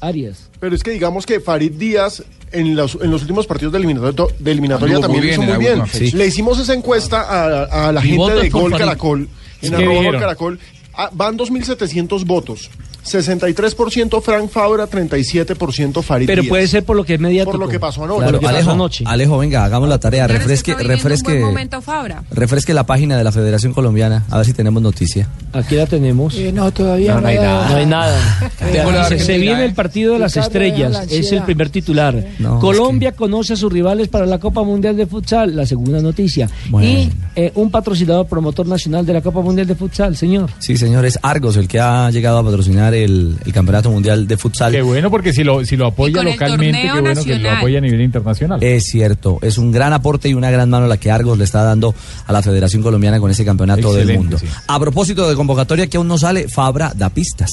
[SPEAKER 14] Arias.
[SPEAKER 8] Pero es que digamos que Farid Díaz en los, en los últimos partidos de eliminatoria, de eliminatoria
[SPEAKER 15] Anduvo
[SPEAKER 8] también
[SPEAKER 15] muy
[SPEAKER 8] hizo
[SPEAKER 15] bien
[SPEAKER 8] muy bien. Le hicimos esa encuesta a, a la gente de Gol
[SPEAKER 10] Farid.
[SPEAKER 8] Caracol. En
[SPEAKER 3] ¿Qué
[SPEAKER 8] arroba Gol? Caracol. Ah, van 2.700 votos. 63% Frank Fabra, 37% Farid
[SPEAKER 14] Pero
[SPEAKER 8] Díaz.
[SPEAKER 14] puede ser por lo que es mediático.
[SPEAKER 8] Por lo que pasó anoche.
[SPEAKER 14] Por
[SPEAKER 7] Claro,
[SPEAKER 14] lo que pasó
[SPEAKER 7] Alejo,
[SPEAKER 14] anoche.
[SPEAKER 7] Alejo, venga, hagamos la tarea.
[SPEAKER 25] Pero es que
[SPEAKER 7] Refresque, refresque,
[SPEAKER 25] un buen momento Fabra.
[SPEAKER 7] refresque la página de la Federación Colombiana. A ver si tenemos noticia.
[SPEAKER 14] Aquí la tenemos.
[SPEAKER 19] Eh, no, todavía
[SPEAKER 12] No, no hay nada.
[SPEAKER 14] No hay nada. [LAUGHS] Se viene el partido de las estrellas.
[SPEAKER 19] la
[SPEAKER 14] Es el primer titular.
[SPEAKER 7] No, es
[SPEAKER 14] Colombia conoce a sus rivales para la Copa Mundial de Futsal, la segunda noticia.
[SPEAKER 7] Bueno.
[SPEAKER 14] Y eh, un patrocinador promotor nacional de la Copa Mundial de Futsal, señor.
[SPEAKER 7] Sí, señores, Argos, el que ha llegado a patrocinar el, el Campeonato Mundial de Futsal.
[SPEAKER 3] Qué bueno, porque si lo, si lo apoya localmente, qué bueno que lo
[SPEAKER 25] nacional.
[SPEAKER 3] apoya a nivel internacional.
[SPEAKER 7] Es cierto, es un gran aporte y una gran mano la que Argos le está dando a la Federación Colombiana con ese campeonato del
[SPEAKER 3] Excelente,
[SPEAKER 7] mundo.
[SPEAKER 3] sí.
[SPEAKER 7] A propósito de convocatoria que aún no sale, Fabra da pistas.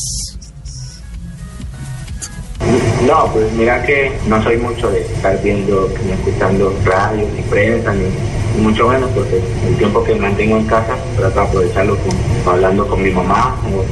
[SPEAKER 24] No, pues mira que no soy mucho de estar viendo ni escuchando radio, ni prensa, ni mucho menos, porque el tiempo que mantengo en casa trato de aprovecharlo con- hablando con mi mamá o,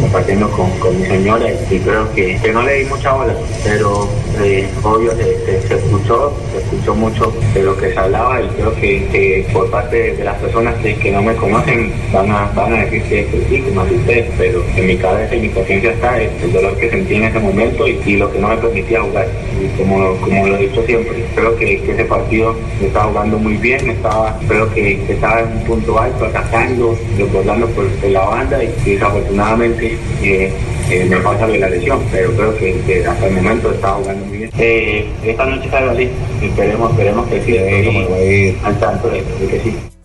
[SPEAKER 24] compartiendo con, con mi señora y creo que, que no le di mucha bola, pero eh, obvio se, se- escuchó, se escuchó mucho de lo que se hablaba y creo que, que por parte de, las personas que, que no me conocen van a, van a decir que, sí, que me asusté, pero en mi cabeza y mi conciencia está el, dolor que sentí en ese momento y, y lo que no me permitía jugar. Y como, como lo he dicho siempre, creo que, que ese partido me estaba jugando muy bien, estaba, creo que, estaba en un punto alto, atacando, desbordando por, por la banda y, desafortunadamente eh, eh, me pasa de la lesión, pero creo que, que hasta el momento estaba jugando muy bien. Eh, esta noche la lista, esperemos, esperemos que sí, al tanto de, de que sí.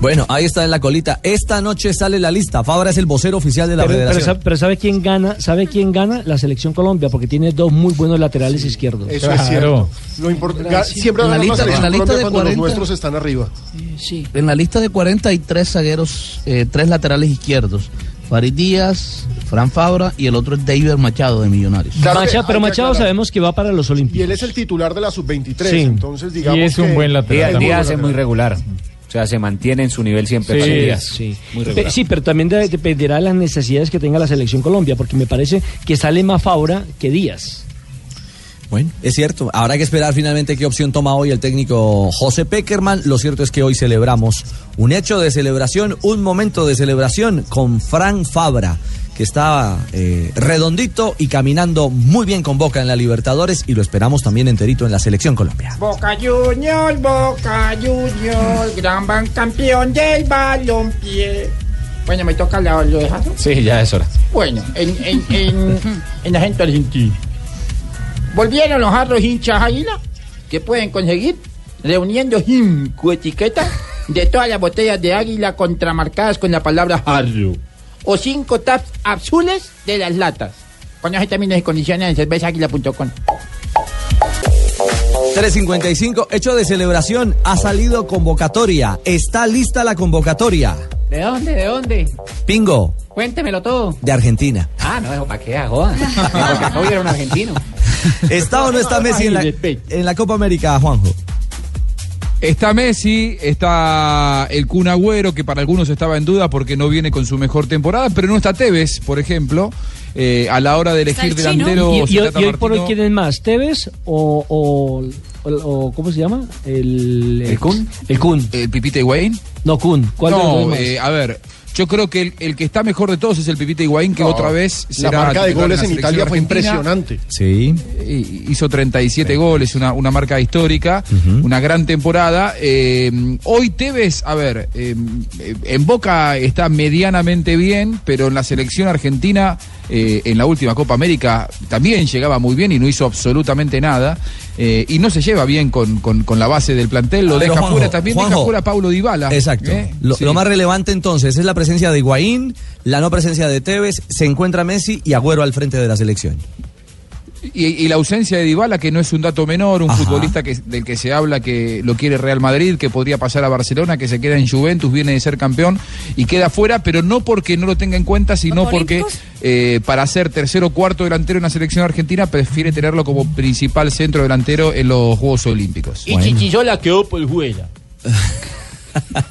[SPEAKER 7] Bueno, ahí está en la colita. Esta noche sale la lista. Fabra es el vocero oficial de la
[SPEAKER 14] Pero, pero
[SPEAKER 7] federación.
[SPEAKER 14] sabe, pero ¿sabe quién gana? ¿Sabe quién gana? La selección Colombia, porque tiene dos muy buenos laterales izquierdos.
[SPEAKER 8] Eso es cierto. Lo import- ga- siempre
[SPEAKER 10] En la lista- en la lista de
[SPEAKER 8] cuando
[SPEAKER 10] 40.
[SPEAKER 8] los nuestros están arriba.
[SPEAKER 19] Sí.
[SPEAKER 10] En la lista de 40 hay tres zagueros, eh, tres laterales izquierdos. Farid Díaz, Fran Fabra y el otro es David Machado de Millonarios.
[SPEAKER 8] Claro
[SPEAKER 14] Macha- pero Machado
[SPEAKER 8] aclarar.
[SPEAKER 14] sabemos que va para los
[SPEAKER 8] Y
[SPEAKER 14] Olímpicos.
[SPEAKER 8] él es el titular de la sub-23,
[SPEAKER 14] Sí.
[SPEAKER 8] entonces digamos
[SPEAKER 3] Y es un
[SPEAKER 8] que-
[SPEAKER 3] buen lateral.
[SPEAKER 26] Díaz,
[SPEAKER 3] también.
[SPEAKER 26] Díaz es muy regular. O sea, se mantiene en su nivel siempre.
[SPEAKER 3] Sí,
[SPEAKER 26] Díaz.
[SPEAKER 14] Sí.
[SPEAKER 26] Muy
[SPEAKER 14] Pe- sí, pero también de- dependerá de las necesidades que tenga la selección Colombia, porque me parece que sale más Fabra que Díaz.
[SPEAKER 7] Bueno, es cierto. Habrá que esperar finalmente qué opción toma hoy el técnico José Peckerman. Lo cierto es que hoy celebramos un hecho de celebración, un momento de celebración con Fran Fabra, que está eh, redondito y caminando muy bien con Boca en la Libertadores y lo esperamos también enterito en la selección Colombia.
[SPEAKER 19] Boca Juniors, Boca Juniors, gran ban campeón del balompié. Bueno, me toca la, lo de Jason.
[SPEAKER 26] Sí, ya es hora.
[SPEAKER 19] Bueno, en, en, en, [LAUGHS] en argentino. Volvieron los jarros hinchas águila que pueden conseguir reuniendo cinco etiquetas de todas las botellas de águila contramarcadas con la palabra jarro. O cinco taps azules de las latas. Conoce términos y condiciones en cervezaáguila.com.
[SPEAKER 7] 355, hecho de celebración, ha salido convocatoria. Está lista la convocatoria.
[SPEAKER 25] ¿De dónde? ¿De dónde?
[SPEAKER 7] Pingo,
[SPEAKER 25] Cuéntemelo todo.
[SPEAKER 7] de Argentina.
[SPEAKER 25] Ah, no, para qué joda. Porque acabo de ir a un argentino. [LAUGHS]
[SPEAKER 7] ¿Está o no está Messi en la, en la Copa América, Juanjo?
[SPEAKER 15] Está Messi, está el Kun Agüero, que para algunos estaba en duda porque no viene con su mejor temporada, pero no está Tevez, por ejemplo. Eh, a la hora de elegir delantero,
[SPEAKER 14] ¿Y, y- y hoy por hoy quién es más? ¿Tevez o, o, o- o- ¿cómo se llama? El,
[SPEAKER 15] ¿El Kun?
[SPEAKER 14] El Kun.
[SPEAKER 15] ¿El Pipita Higuaín?
[SPEAKER 14] No, Kun. ¿Cuál
[SPEAKER 15] No,
[SPEAKER 14] es más?
[SPEAKER 15] eh, a ver, yo creo que el, el que está mejor de todos es el Pipita Higuaín, que
[SPEAKER 8] No,
[SPEAKER 15] otra vez
[SPEAKER 8] la
[SPEAKER 15] será
[SPEAKER 8] marca de goles
[SPEAKER 15] la
[SPEAKER 8] en Italia fue
[SPEAKER 15] argentina.
[SPEAKER 8] impresionante.
[SPEAKER 7] Sí.
[SPEAKER 15] Y- Hizo 37 goles, una, una marca histórica, una gran temporada. Eh, hoy Tevez, a ver, eh, en Boca está medianamente bien, pero en la selección argentina, eh, en la última Copa América, también llegaba muy bien y no hizo absolutamente nada. Eh, y no se lleva bien con, con- con la base del plantel, lo
[SPEAKER 7] Pero,
[SPEAKER 15] deja
[SPEAKER 7] Juanjo,
[SPEAKER 15] fuera, también deja fuera a Paulo Dybala.
[SPEAKER 7] Exacto.
[SPEAKER 15] ¿eh?
[SPEAKER 7] Lo,
[SPEAKER 15] Sí.
[SPEAKER 7] lo más relevante entonces es la presencia de Higuaín, la no presencia de Tevez, se encuentra Messi y Agüero al frente de la selección.
[SPEAKER 15] Y, y la ausencia de Dybala, que no es un dato menor, un
[SPEAKER 7] Ajá.
[SPEAKER 15] futbolista que, del que se habla que lo quiere Real Madrid, que podría pasar a Barcelona, que se queda en Juventus, viene de ser campeón y queda fuera, pero no porque no lo tenga en cuenta, sino porque eh, para ser tercero o cuarto delantero en la selección argentina prefiere tenerlo como principal centro delantero en los Juegos Olímpicos.
[SPEAKER 16] Y Chichisola quedó por fuera. [LAUGHS]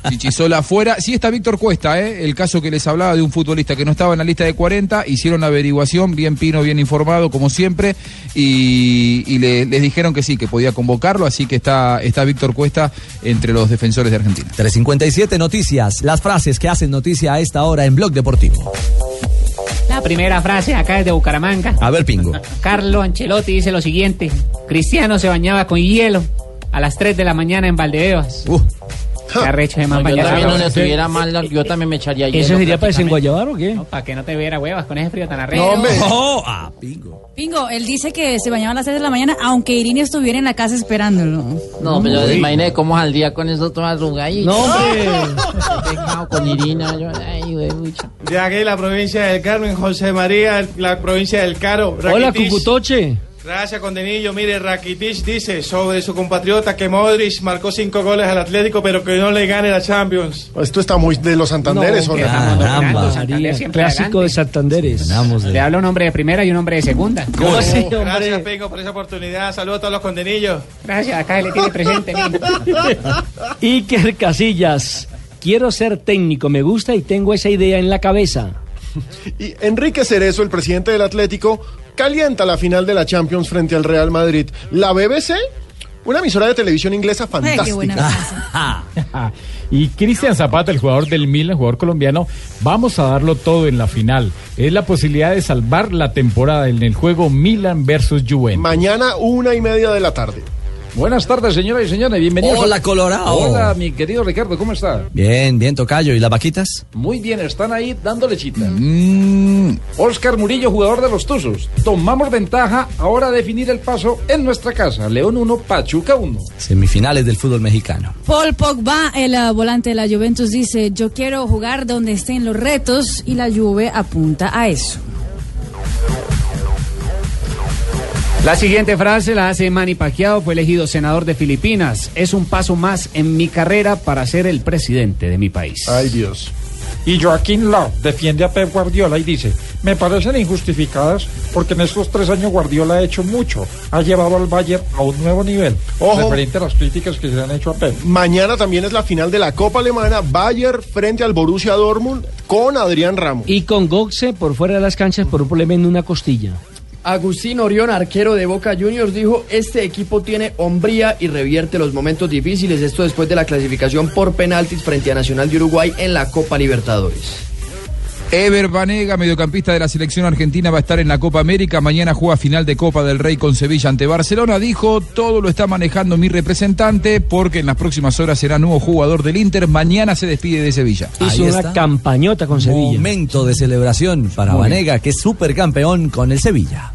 [SPEAKER 15] Chichisola afuera. Sí está Víctor Cuesta, ¿eh? el caso que les hablaba de un futbolista que no estaba en la lista de 40, hicieron la averiguación, bien Pino, bien informado, como siempre, y, y le- les dijeron que sí, que podía convocarlo, así que está, está Víctor Cuesta entre los defensores de Argentina.
[SPEAKER 7] 357 noticias, las frases que hacen noticia a esta hora en Blog Deportivo.
[SPEAKER 25] La primera frase acá es de Bucaramanga.
[SPEAKER 7] A ver, Pingo.
[SPEAKER 25] Carlo Ancelotti dice lo siguiente. Cristiano se bañaba con hielo a las 3 de la mañana en Valdebebas. Qué arrecho de más
[SPEAKER 19] No, yo también no le tuviera mal, yo también me echaría hielo.
[SPEAKER 14] ¿Eso sería para desenguayabar o qué?
[SPEAKER 25] Para que no te viera huevas con ese frío tan arrecho.
[SPEAKER 19] No, hombre. [LAUGHS]
[SPEAKER 7] ah,
[SPEAKER 11] Pingo, él dice que se bañaba a las 6 de la mañana, aunque Irene estuviera en la casa esperándolo.
[SPEAKER 19] No, pero imagínate cómo saldría con eso todo arrugadito.
[SPEAKER 11] No, hombre.
[SPEAKER 19] Con Irina. Yo, ay, güey, mucha.
[SPEAKER 27] De aquí la provincia del Carmen, José María, la provincia del Caro.
[SPEAKER 14] Hola. Cucutoche.
[SPEAKER 27] Gracias, Condenillo. Mire, Rakitic dice sobre su compatriota que Modric marcó cinco goles al Atlético, pero que no le gane la Champions.
[SPEAKER 8] Esto está muy de los Santanderes,
[SPEAKER 25] No,
[SPEAKER 8] ¿o no?
[SPEAKER 25] Caramba. Santander siempre
[SPEAKER 14] Clásico de Santanderes.
[SPEAKER 25] Le habla un hombre de primera y un hombre de segunda.
[SPEAKER 27] ¿Cómo así, Gracias, Pingo, por esa oportunidad. Saludos a todos los condenillos.
[SPEAKER 25] Gracias, acá le tiene presente. [LAUGHS]
[SPEAKER 14] Iker Casillas. Quiero ser técnico, me gusta y tengo esa idea en la cabeza. [LAUGHS]
[SPEAKER 8] Y Enrique Cerezo, el presidente del Atlético, calienta la final de la Champions frente al Real Madrid. La BBC, una emisora de televisión inglesa fantástica. [LAUGHS]
[SPEAKER 3] y Cristian Zapata, el jugador del Milan, jugador colombiano, vamos a darlo todo en la final. Es la posibilidad de salvar la temporada en el juego Milan versus Juventus.
[SPEAKER 8] Mañana una y media de la tarde.
[SPEAKER 28] Buenas tardes, señoras y señores. Bienvenidos.
[SPEAKER 7] Hola,
[SPEAKER 28] a-
[SPEAKER 7] Colorado.
[SPEAKER 28] Hola, mi querido Ricardo, ¿cómo está?
[SPEAKER 7] Bien, bien, Tocayo. ¿Y las vaquitas?
[SPEAKER 28] Muy bien, están ahí dando lechita.
[SPEAKER 7] Mm.
[SPEAKER 28] Oscar Murillo, jugador de los Tuzos. Tomamos ventaja ahora a definir el paso en nuestra casa. León 1, Pachuca 1.
[SPEAKER 7] Semifinales del fútbol mexicano.
[SPEAKER 11] Paul Pogba, el ah, volante de la Juventus, dice, yo quiero jugar donde estén los retos y la Juve apunta a eso.
[SPEAKER 12] La siguiente frase la hace Manny Pacquiao, fue elegido senador de Filipinas. Es un paso más en mi carrera para ser el presidente de mi país.
[SPEAKER 8] Ay, Dios.
[SPEAKER 29] Y Joaquín Lau defiende a Pep Guardiola y dice, me parecen injustificadas porque en estos tres años Guardiola ha hecho mucho, ha llevado al Bayern a un nuevo nivel,
[SPEAKER 8] Ojo.
[SPEAKER 29] referente a las críticas que se le han hecho a Pep.
[SPEAKER 8] Mañana también es la final de la Copa Alemana, Bayern frente al Borussia Dortmund con Adrián Ramos.
[SPEAKER 14] Y con Goxe por fuera de las canchas por un problema en una costilla.
[SPEAKER 30] Agustín Orión, arquero de Boca Juniors, dijo, este equipo tiene hombría y revierte los momentos difíciles. Esto después de la clasificación por penaltis frente a Nacional de Uruguay en la Copa Libertadores.
[SPEAKER 15] Ever Banega, mediocampista de la selección argentina, va a estar en la Copa América. Mañana juega final de Copa del Rey con Sevilla ante Barcelona. Dijo, todo lo está manejando mi representante porque en las próximas horas será nuevo jugador del Inter. Mañana se despide de Sevilla.
[SPEAKER 14] Hizo una campañota con Sevilla.
[SPEAKER 7] Momento de celebración para
[SPEAKER 28] Muy bien.
[SPEAKER 7] Vanega, que es supercampeón con el Sevilla.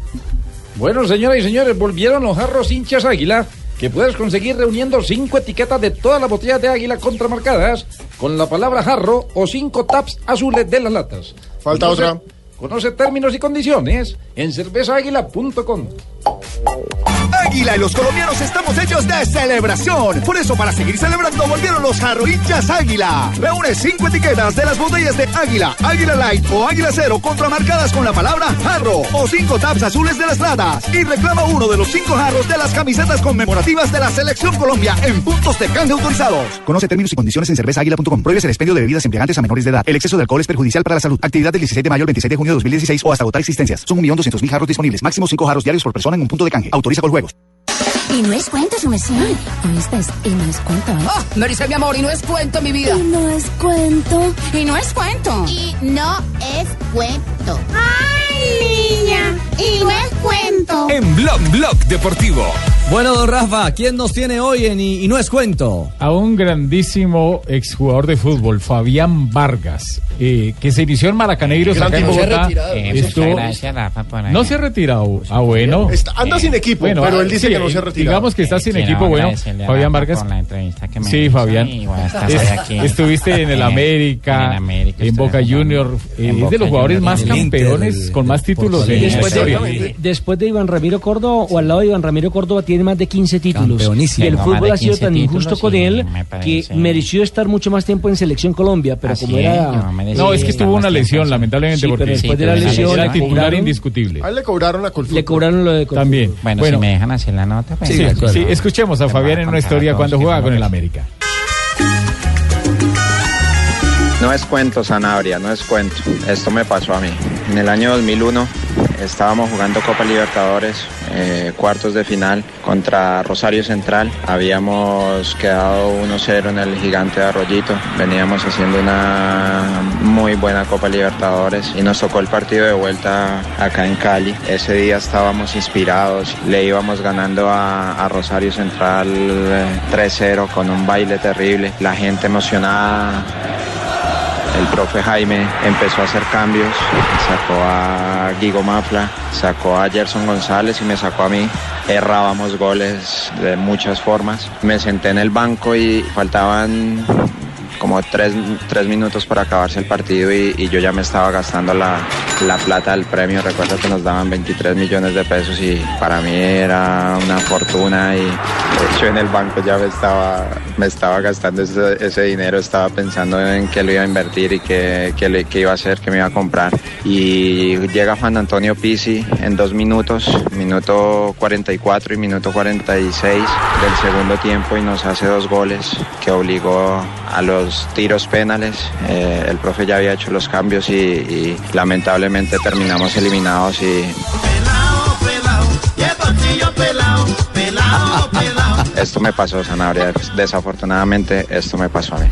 [SPEAKER 28] Bueno, señoras y señores, volvieron los jarros hinchas águila que puedes conseguir reuniendo cinco etiquetas de todas las botellas de águila contramarcadas con la palabra jarro o cinco taps azules de las latas.
[SPEAKER 8] Falta
[SPEAKER 28] Conoce-
[SPEAKER 8] otra.
[SPEAKER 28] Conoce términos y condiciones en cervezaaguila.com.
[SPEAKER 20] Águila y los colombianos estamos hechos de celebración. Por eso, para seguir celebrando, volvieron los jarro hinchas Águila. Reúne cinco etiquetas de las botellas de Águila, Águila Light o Águila Cero contramarcadas con la palabra jarro o cinco taps azules de las latas. Y reclama uno de los cinco jarros de las camisetas conmemorativas de la Selección Colombia en puntos de canje autorizados.
[SPEAKER 31] Conoce términos y condiciones en cervezaaguila.com. Prohíbes el expendio de bebidas embriagantes a menores de edad. El exceso de alcohol es perjudicial para la salud. Actividad del 16 de mayo al 26 de junio de 2016 o hasta agotar existencias. Son 1.200.000 jarros disponibles. Máximo 5 jarros diarios por persona en un punto de canje. Autoriza con juegos.
[SPEAKER 32] Y no es cuento, su merced. ¿Oíste? Y no es cuento, ¿eh?
[SPEAKER 33] Oh, mi amor, y no es cuento, mi vida.
[SPEAKER 32] Y no es cuento.
[SPEAKER 33] Y no es cuento.
[SPEAKER 32] Y no es cuento. ¡Ay, niña! Y no es cuento.
[SPEAKER 20] En Blog Blog Deportivo.
[SPEAKER 7] Bueno, don Rafa, ¿quién nos tiene hoy en Y, y no es cuento?
[SPEAKER 3] A un grandísimo exjugador de fútbol, Fabián Vargas, eh, que se inició en acá Bogotá.
[SPEAKER 8] retirado.
[SPEAKER 3] Eh, estuvo-
[SPEAKER 8] gracias,
[SPEAKER 34] Rafa, por ahí.
[SPEAKER 3] no se ha retirado. Ah, bueno.
[SPEAKER 8] Está- anda sin equipo, pero él dice que no se ha retirado.
[SPEAKER 3] Digamos que está sin equipo. Bueno, Fabián Vargas.
[SPEAKER 34] por la entrevista que me
[SPEAKER 3] Sí,
[SPEAKER 34] hizo
[SPEAKER 3] Fabián.
[SPEAKER 34] y
[SPEAKER 3] Es-
[SPEAKER 34] aquí.
[SPEAKER 3] estuviste en el América,
[SPEAKER 34] en el América
[SPEAKER 3] en
[SPEAKER 34] estuve
[SPEAKER 3] Boca. Junior. eh,
[SPEAKER 34] En
[SPEAKER 3] es de los jugadores
[SPEAKER 34] Junior,
[SPEAKER 3] más
[SPEAKER 34] Inter,
[SPEAKER 3] campeones, con más títulos en
[SPEAKER 14] Después
[SPEAKER 3] historia.
[SPEAKER 14] después de Iván Ramiro Córdoba o al lado de Iván Ramiro Córdoba tiene más de 15 títulos. Y el fútbol ha sido
[SPEAKER 34] 15
[SPEAKER 14] tan injusto con él que mereció estar mucho más tiempo en Selección Colombia, pero como era...
[SPEAKER 34] no,
[SPEAKER 3] es que tuvo una lesión, lamentablemente, porque
[SPEAKER 14] después de la
[SPEAKER 3] era
[SPEAKER 14] lesión
[SPEAKER 3] era titular indiscutible.
[SPEAKER 8] A él le cobraron la
[SPEAKER 14] Le cobraron lo de.
[SPEAKER 3] También.
[SPEAKER 34] Bueno, si me dejan hacer la nota, pues,
[SPEAKER 3] Sí, escuchemos a Fabián en una historia cuando jugaba con el América.
[SPEAKER 35] No es cuento, Sanabria, no es cuento. Esto me pasó a mí. En el año 2001 estábamos jugando Copa Libertadores, eh, cuartos de final contra Rosario Central. Habíamos quedado 1-0 en el gigante de Arroyito. Veníamos haciendo una muy buena Copa Libertadores y nos tocó el partido de vuelta acá en Cali. Ese día estábamos inspirados, le íbamos ganando a, a Rosario Central eh, 3-0 con un baile terrible. La gente emocionada, el profe Jaime empezó a hacer cambios, sacó a Guigo Mafla, sacó a Gerson González y me sacó a mí. Errábamos goles de muchas formas. Me senté en el banco y faltaban como tres, tres minutos para acabarse el partido y, yo ya me estaba gastando la, la plata del premio. Recuerdo que nos daban 23 millones de pesos y para mí era una fortuna y de en el banco ya me estaba, me estaba gastando ese, ese dinero, estaba pensando en que lo iba a invertir y que, le- que iba a hacer, que me iba a comprar. Y llega Juan Antonio Pizzi en dos minutos, minuto 44 y minuto 46 del segundo tiempo y nos hace dos goles que obligó a los tiros penales. Eh, el profe ya había hecho los cambios y lamentablemente terminamos eliminados y [LAUGHS] esto me pasó, Sanabria. Desafortunadamente, esto me pasó a mí.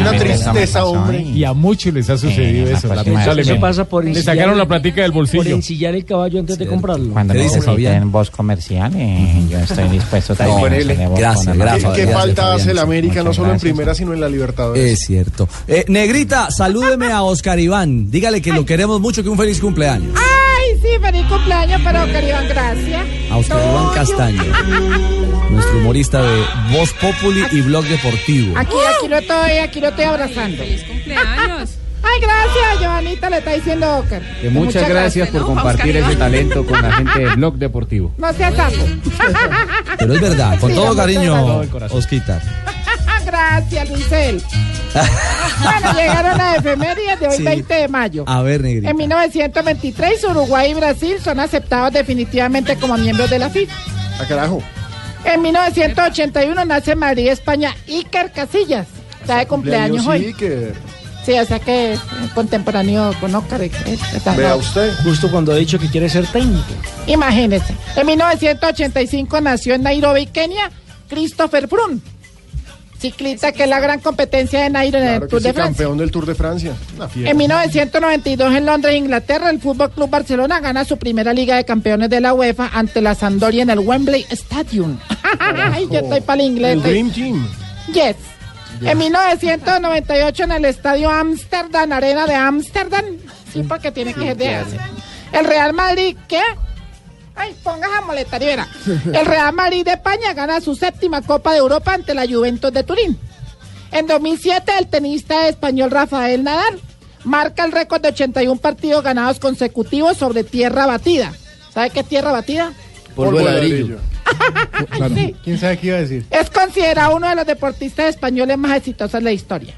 [SPEAKER 8] una tristeza, hombre.
[SPEAKER 3] Y a muchos les ha sucedido
[SPEAKER 35] Eh,
[SPEAKER 3] eso. lamentablemente.
[SPEAKER 14] Pasa por
[SPEAKER 3] Le sacaron la platica del
[SPEAKER 14] Por
[SPEAKER 3] bolsillo.
[SPEAKER 14] ensillar el caballo antes de comprarlo.
[SPEAKER 34] Cuando
[SPEAKER 7] ¿Qué dice Fabián?
[SPEAKER 34] voz comercial, eh, yo estoy dispuesto también voz
[SPEAKER 7] gracias, gracias.
[SPEAKER 8] ¿Qué falta hace el América, no solo en primera, sino en la Libertadores?
[SPEAKER 7] Es cierto. Eh, Negrita, salúdeme a Oscar Iván. Dígale que lo queremos mucho, que un feliz cumpleaños.
[SPEAKER 36] Ay, sí, feliz cumpleaños para Oscar Iván, gracias.
[SPEAKER 7] A Oscar Iván Castaño, [LAUGHS] nuestro humorista de Voz Populi y Blog Deportivo.
[SPEAKER 36] Aquí, aquí lo estoy, aquí lo estoy abrazando. Feliz cumpleaños. [LAUGHS] Ay, gracias, Joanita, le está diciendo Oscar.
[SPEAKER 12] Que muchas gracias por compartir ese talento con la gente de Blog Deportivo.
[SPEAKER 36] No seas sapo. [LAUGHS]
[SPEAKER 7] Pero es verdad, con
[SPEAKER 36] Sí,
[SPEAKER 7] todo cariño. Osquita.
[SPEAKER 36] Gracias, Luisel. [LAUGHS] bueno, llegaron las efemérides de hoy,
[SPEAKER 7] Sí.
[SPEAKER 36] 20 de mayo.
[SPEAKER 7] A ver, Negrita.
[SPEAKER 36] En 1923, Uruguay y Brasil son aceptados definitivamente como miembros de la FIFA.
[SPEAKER 8] ¿A carajo?
[SPEAKER 36] En 1981 nace en Madrid, España, Iker Casillas. Está de cumpleaños hoy.
[SPEAKER 8] Iker.
[SPEAKER 36] Sí, o sea que es contemporáneo con Oscar.
[SPEAKER 8] Vea
[SPEAKER 36] no.
[SPEAKER 8] usted.
[SPEAKER 14] Justo cuando ha dicho que quiere ser técnico.
[SPEAKER 36] Imagínese. En 1985 nació en Nairobi, Kenia, Christopher Froome. Ciclista que es la gran competencia de Nairo en
[SPEAKER 8] Claro
[SPEAKER 36] el Tour
[SPEAKER 8] sí,
[SPEAKER 36] de Francia.
[SPEAKER 8] campeón del Tour de Francia.
[SPEAKER 36] En 1992 en Londres, Inglaterra, el Fútbol Club Barcelona gana su primera Liga de Campeones de la UEFA ante la Sampdoria en el Wembley Stadium. [LAUGHS] Ay, yo estoy para el inglés.
[SPEAKER 8] El Dream Team.
[SPEAKER 36] Yes. En 1998 en el estadio Amsterdam, Arena de Amsterdam. Sí, porque tiene que ser de
[SPEAKER 8] claro.
[SPEAKER 36] Asia. El Real Madrid, ¿qué? Ay, pongas a molestar y verá. [LAUGHS] El Real Madrid de España gana su séptima Copa de Europa ante la Juventus de Turín. En 2007, el tenista español Rafael Nadal marca el récord de 81 partidos ganados consecutivos sobre tierra batida. ¿Sabe qué es tierra batida?
[SPEAKER 8] Polvo de ladrillo. [LAUGHS]
[SPEAKER 36] Sí.
[SPEAKER 8] ¿Quién sabe qué iba a decir?
[SPEAKER 36] Es considerado uno de los deportistas españoles más exitosos de la historia.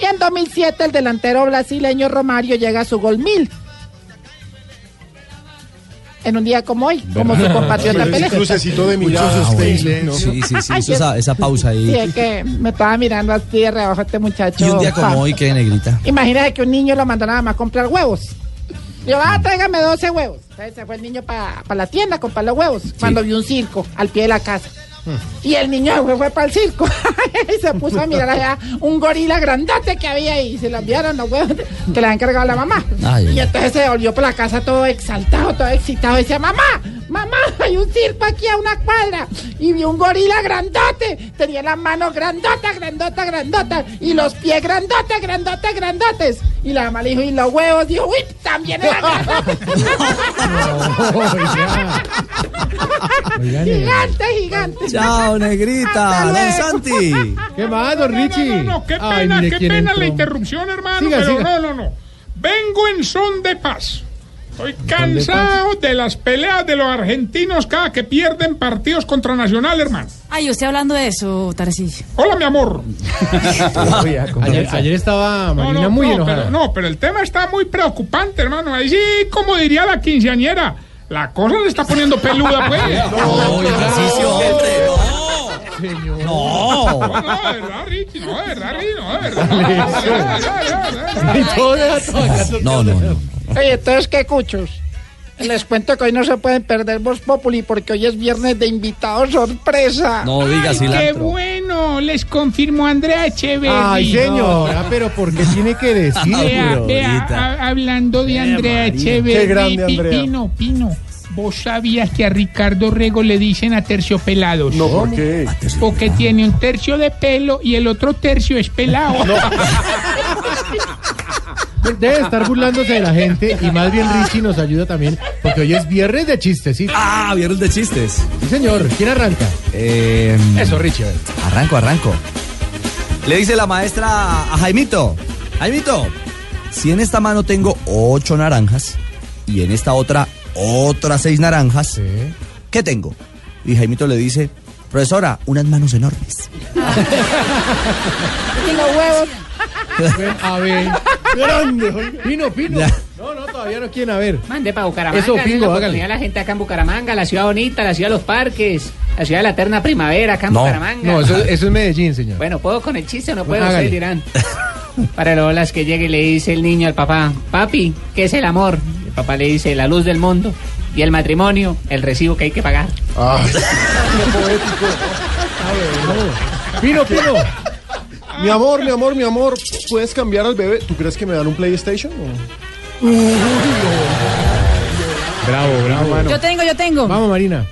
[SPEAKER 36] Y en 2007 el delantero brasileño Romario llega a su gol mil. En un día como hoy, como su compatriota Pelé.
[SPEAKER 8] crucecito de miradas
[SPEAKER 7] Ah,
[SPEAKER 8] usted,
[SPEAKER 7] bueno.
[SPEAKER 8] ¿no?
[SPEAKER 7] Sí, sí, sí, hizo esa, esa pausa
[SPEAKER 36] Sí,
[SPEAKER 7] ahí.
[SPEAKER 36] es que me estaba mirando así de rebajo este muchacho.
[SPEAKER 7] Y un día como
[SPEAKER 36] Pa.
[SPEAKER 7] hoy, ¿qué, Negrita?
[SPEAKER 36] Imagínate que un niño lo mandó nada más a comprar huevos. Yo, ah, tráigame 12 huevos. Entonces se fue el niño para la tienda a comprar los huevos. Cuando vio un circo al pie de la casa. Y el niño fue, fue para el circo [LAUGHS] y se puso a mirar allá un gorila grandote que había ahí. Y se lo enviaron los huevos que le habían cargado la mamá.
[SPEAKER 7] Ay,
[SPEAKER 36] y entonces se volvió por la casa todo exaltado, todo excitado. Y decía, mamá, mamá, hay un circo aquí a una cuadra. Y vio un gorila grandote. Tenía las manos grandotas, grandotas, grandotas. Y los pies grandotes, grandotes, grandotes. Y la mamá le dijo, y los huevos. Dijo, uy, también eran [LAUGHS] grandotes. [LAUGHS] gigante, gigante.
[SPEAKER 7] Chao, Negrita. Don. Santi.
[SPEAKER 37] ¿Qué más, don Richie?
[SPEAKER 38] No, no, qué
[SPEAKER 37] Ay,
[SPEAKER 38] pena,
[SPEAKER 37] mire
[SPEAKER 38] qué pena
[SPEAKER 37] entró.
[SPEAKER 38] la interrupción, hermano,
[SPEAKER 37] Siga,
[SPEAKER 38] pero
[SPEAKER 37] siga.
[SPEAKER 38] no, no, no. Vengo en son de paz. Estoy cansado de las peleas de los argentinos cada que pierden partidos contra Nacional, hermano.
[SPEAKER 11] Ay, usted hablando de eso, Tarcisio.
[SPEAKER 38] Hola, mi amor. [LAUGHS]
[SPEAKER 37] Ayer, ayer estaba
[SPEAKER 38] No,
[SPEAKER 37] Marina
[SPEAKER 38] no,
[SPEAKER 37] muy
[SPEAKER 38] no,
[SPEAKER 37] enojada.
[SPEAKER 38] pero, no, pero el tema está muy preocupante, hermano. Ahí sí, como diría la quinceañera, la cosa se está poniendo peluda, pues. [LAUGHS]
[SPEAKER 7] No, ejercicio, hombre,
[SPEAKER 38] No,
[SPEAKER 7] No.
[SPEAKER 38] no, de verdad, Richie, no, de verdad, Richie, no, de verdad. Verdad, de verdad.
[SPEAKER 7] No, no, no.
[SPEAKER 36] Oye, entonces, ¿qué cuchos? Les cuento que hoy no se pueden perder Voz Populi porque hoy es viernes de invitados sorpresa.
[SPEAKER 7] No diga
[SPEAKER 38] Ay, qué bueno, les confirmo Andrea Echeverri.
[SPEAKER 37] Ay, señora, pero ¿por qué tiene que decir?
[SPEAKER 38] Vea, vea, a- hablando de Andrea. Echeverri.
[SPEAKER 8] Qué grande, Andrea.
[SPEAKER 38] Pino, Pino, ¿vos sabías que a Ricardo Rego le dicen aterciopelados?
[SPEAKER 8] No, ¿por qué?
[SPEAKER 38] Porque tiene un tercio de pelo y el otro tercio es pelado. [LAUGHS]
[SPEAKER 37] Debe estar burlándose de la gente y más bien Richie nos ayuda también porque hoy es viernes de chistes, ¿sí?
[SPEAKER 7] Ah, viernes de chistes.
[SPEAKER 37] Sí, señor. ¿Quién arranca?
[SPEAKER 7] Eh,
[SPEAKER 37] Eso, Richie. a ver.
[SPEAKER 7] Arranco, arranco. Le dice la maestra a Jaimito. Jaimito, si en esta mano tengo ocho naranjas y en esta otra otras seis naranjas, ¿qué tengo? Y Jaimito le dice, profesora, unas manos enormes. [LAUGHS]
[SPEAKER 36] Y los huevos.
[SPEAKER 37] A ver. Grande. Pino, Pino.
[SPEAKER 7] Ya.
[SPEAKER 37] No, no, todavía no quieren a ver.
[SPEAKER 25] Mande para Bucaramanga.
[SPEAKER 37] Eso, Pingo,
[SPEAKER 25] la
[SPEAKER 37] hágale.
[SPEAKER 25] a la gente acá en Bucaramanga, la ciudad bonita, la ciudad de los parques, la ciudad de la eterna primavera acá en
[SPEAKER 37] No,
[SPEAKER 25] Bucaramanga.
[SPEAKER 37] no, eso, eso es Medellín, señor.
[SPEAKER 25] Bueno, ¿puedo con el chiste o no puedo? Ustedes dirán. Para los las que llegue y le dice el niño al papá, papi, ¿qué es el amor? El papá le dice, la luz del mundo. Y el matrimonio, el recibo que hay que pagar.
[SPEAKER 8] Ah, [LAUGHS] qué poético.
[SPEAKER 37] Pino, Pino.
[SPEAKER 8] Mi amor, mi amor, mi amor, ¿puedes cambiar al bebé? ¿Tú crees que me dan un PlayStation? o?
[SPEAKER 37] Bravo, bravo.
[SPEAKER 11] Yo tengo, yo tengo.
[SPEAKER 37] Vamos, Marina.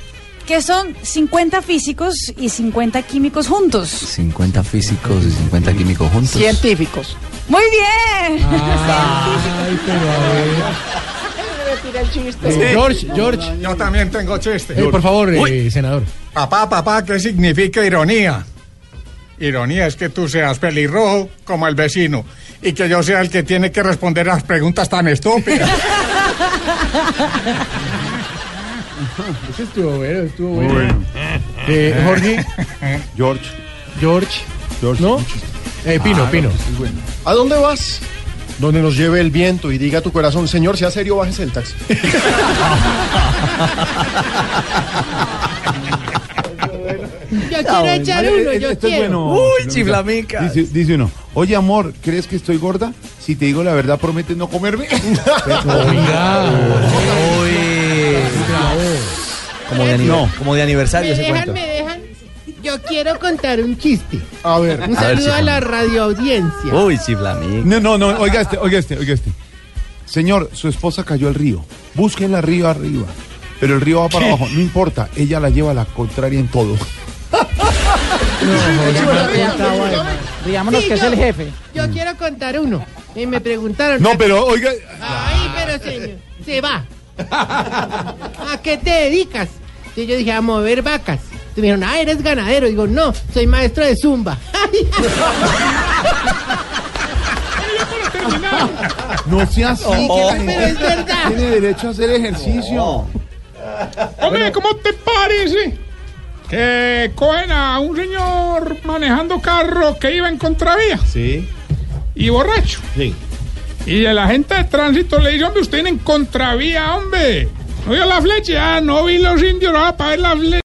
[SPEAKER 11] Que son 50 físicos y 50 químicos juntos.
[SPEAKER 7] 50 físicos y 50 químicos juntos.
[SPEAKER 36] Científicos.
[SPEAKER 11] Muy bien.
[SPEAKER 37] Ay, pero a ver. Eh, George, George.
[SPEAKER 38] Yo también tengo chiste.
[SPEAKER 37] Eh, por favor, eh, senador.
[SPEAKER 38] Papá, papá, ¿qué significa ironía? Ironía es que tú seas pelirrojo como el vecino y que yo sea el que tiene que responder las preguntas tan estúpidas. [LAUGHS]
[SPEAKER 37] Ese estuvo bueno, estuvo bueno. Eh, Jorge. [LAUGHS]
[SPEAKER 8] George.
[SPEAKER 37] George.
[SPEAKER 8] George.
[SPEAKER 37] ¿No? Eh, Pino,
[SPEAKER 8] Ah,
[SPEAKER 37] Pino.
[SPEAKER 8] no, pues ¿A dónde vas? Donde nos lleve el viento y diga a tu corazón, señor, sea serio, bájese el taxi. [LAUGHS]
[SPEAKER 36] Yo quiero echar uno, yo
[SPEAKER 39] Esto es
[SPEAKER 36] quiero.
[SPEAKER 39] bueno.
[SPEAKER 7] Uy, chiflamica.
[SPEAKER 39] Dice, dice uno, oye amor, ¿crees que estoy gorda? Si te digo la verdad, ¿prometes no comerme? [LAUGHS]
[SPEAKER 37] Oiga.
[SPEAKER 7] Como de,
[SPEAKER 39] No.
[SPEAKER 7] como de aniversario
[SPEAKER 36] ¿Me
[SPEAKER 7] ese
[SPEAKER 36] dejan,
[SPEAKER 7] cuento.
[SPEAKER 36] me dejan? Yo quiero contar un chiste.
[SPEAKER 8] A ver.
[SPEAKER 36] Un
[SPEAKER 7] A ver,
[SPEAKER 36] saludo a la radioaudiencia.
[SPEAKER 7] Uy, chiflamica.
[SPEAKER 39] No, no, no, oiga este, oiga este, oiga este. Señor, su esposa cayó al río. Búsquenla río arriba. Pero el río va para abajo. No importa, ella la lleva a la contraria en todo.
[SPEAKER 36] Riámonos que es el jefe. Yo quiero contar uno. Y me preguntaron.
[SPEAKER 39] No, pero oiga,
[SPEAKER 36] Ay, pero señor, se va. [LAUGHS] ¿A qué te dedicas? Y yo dije, a mover vacas. Y me dijeron, ah, eres ganadero. Digo, no, soy maestro de zumba. [LAUGHS]
[SPEAKER 39] no sea así.
[SPEAKER 36] Oh,
[SPEAKER 39] que
[SPEAKER 36] pero es verdad.
[SPEAKER 39] Tiene derecho a hacer ejercicio.
[SPEAKER 38] Hombre, ¿cómo te parece que cogen a un señor manejando carro que iba en contravía
[SPEAKER 39] Sí.
[SPEAKER 38] y borracho?
[SPEAKER 39] Sí.
[SPEAKER 38] Y el agente de tránsito le dice, hombre, usted viene en contravía, hombre. ¿No vio la flecha? Ah, no vi los indios, ahora para ver la flecha.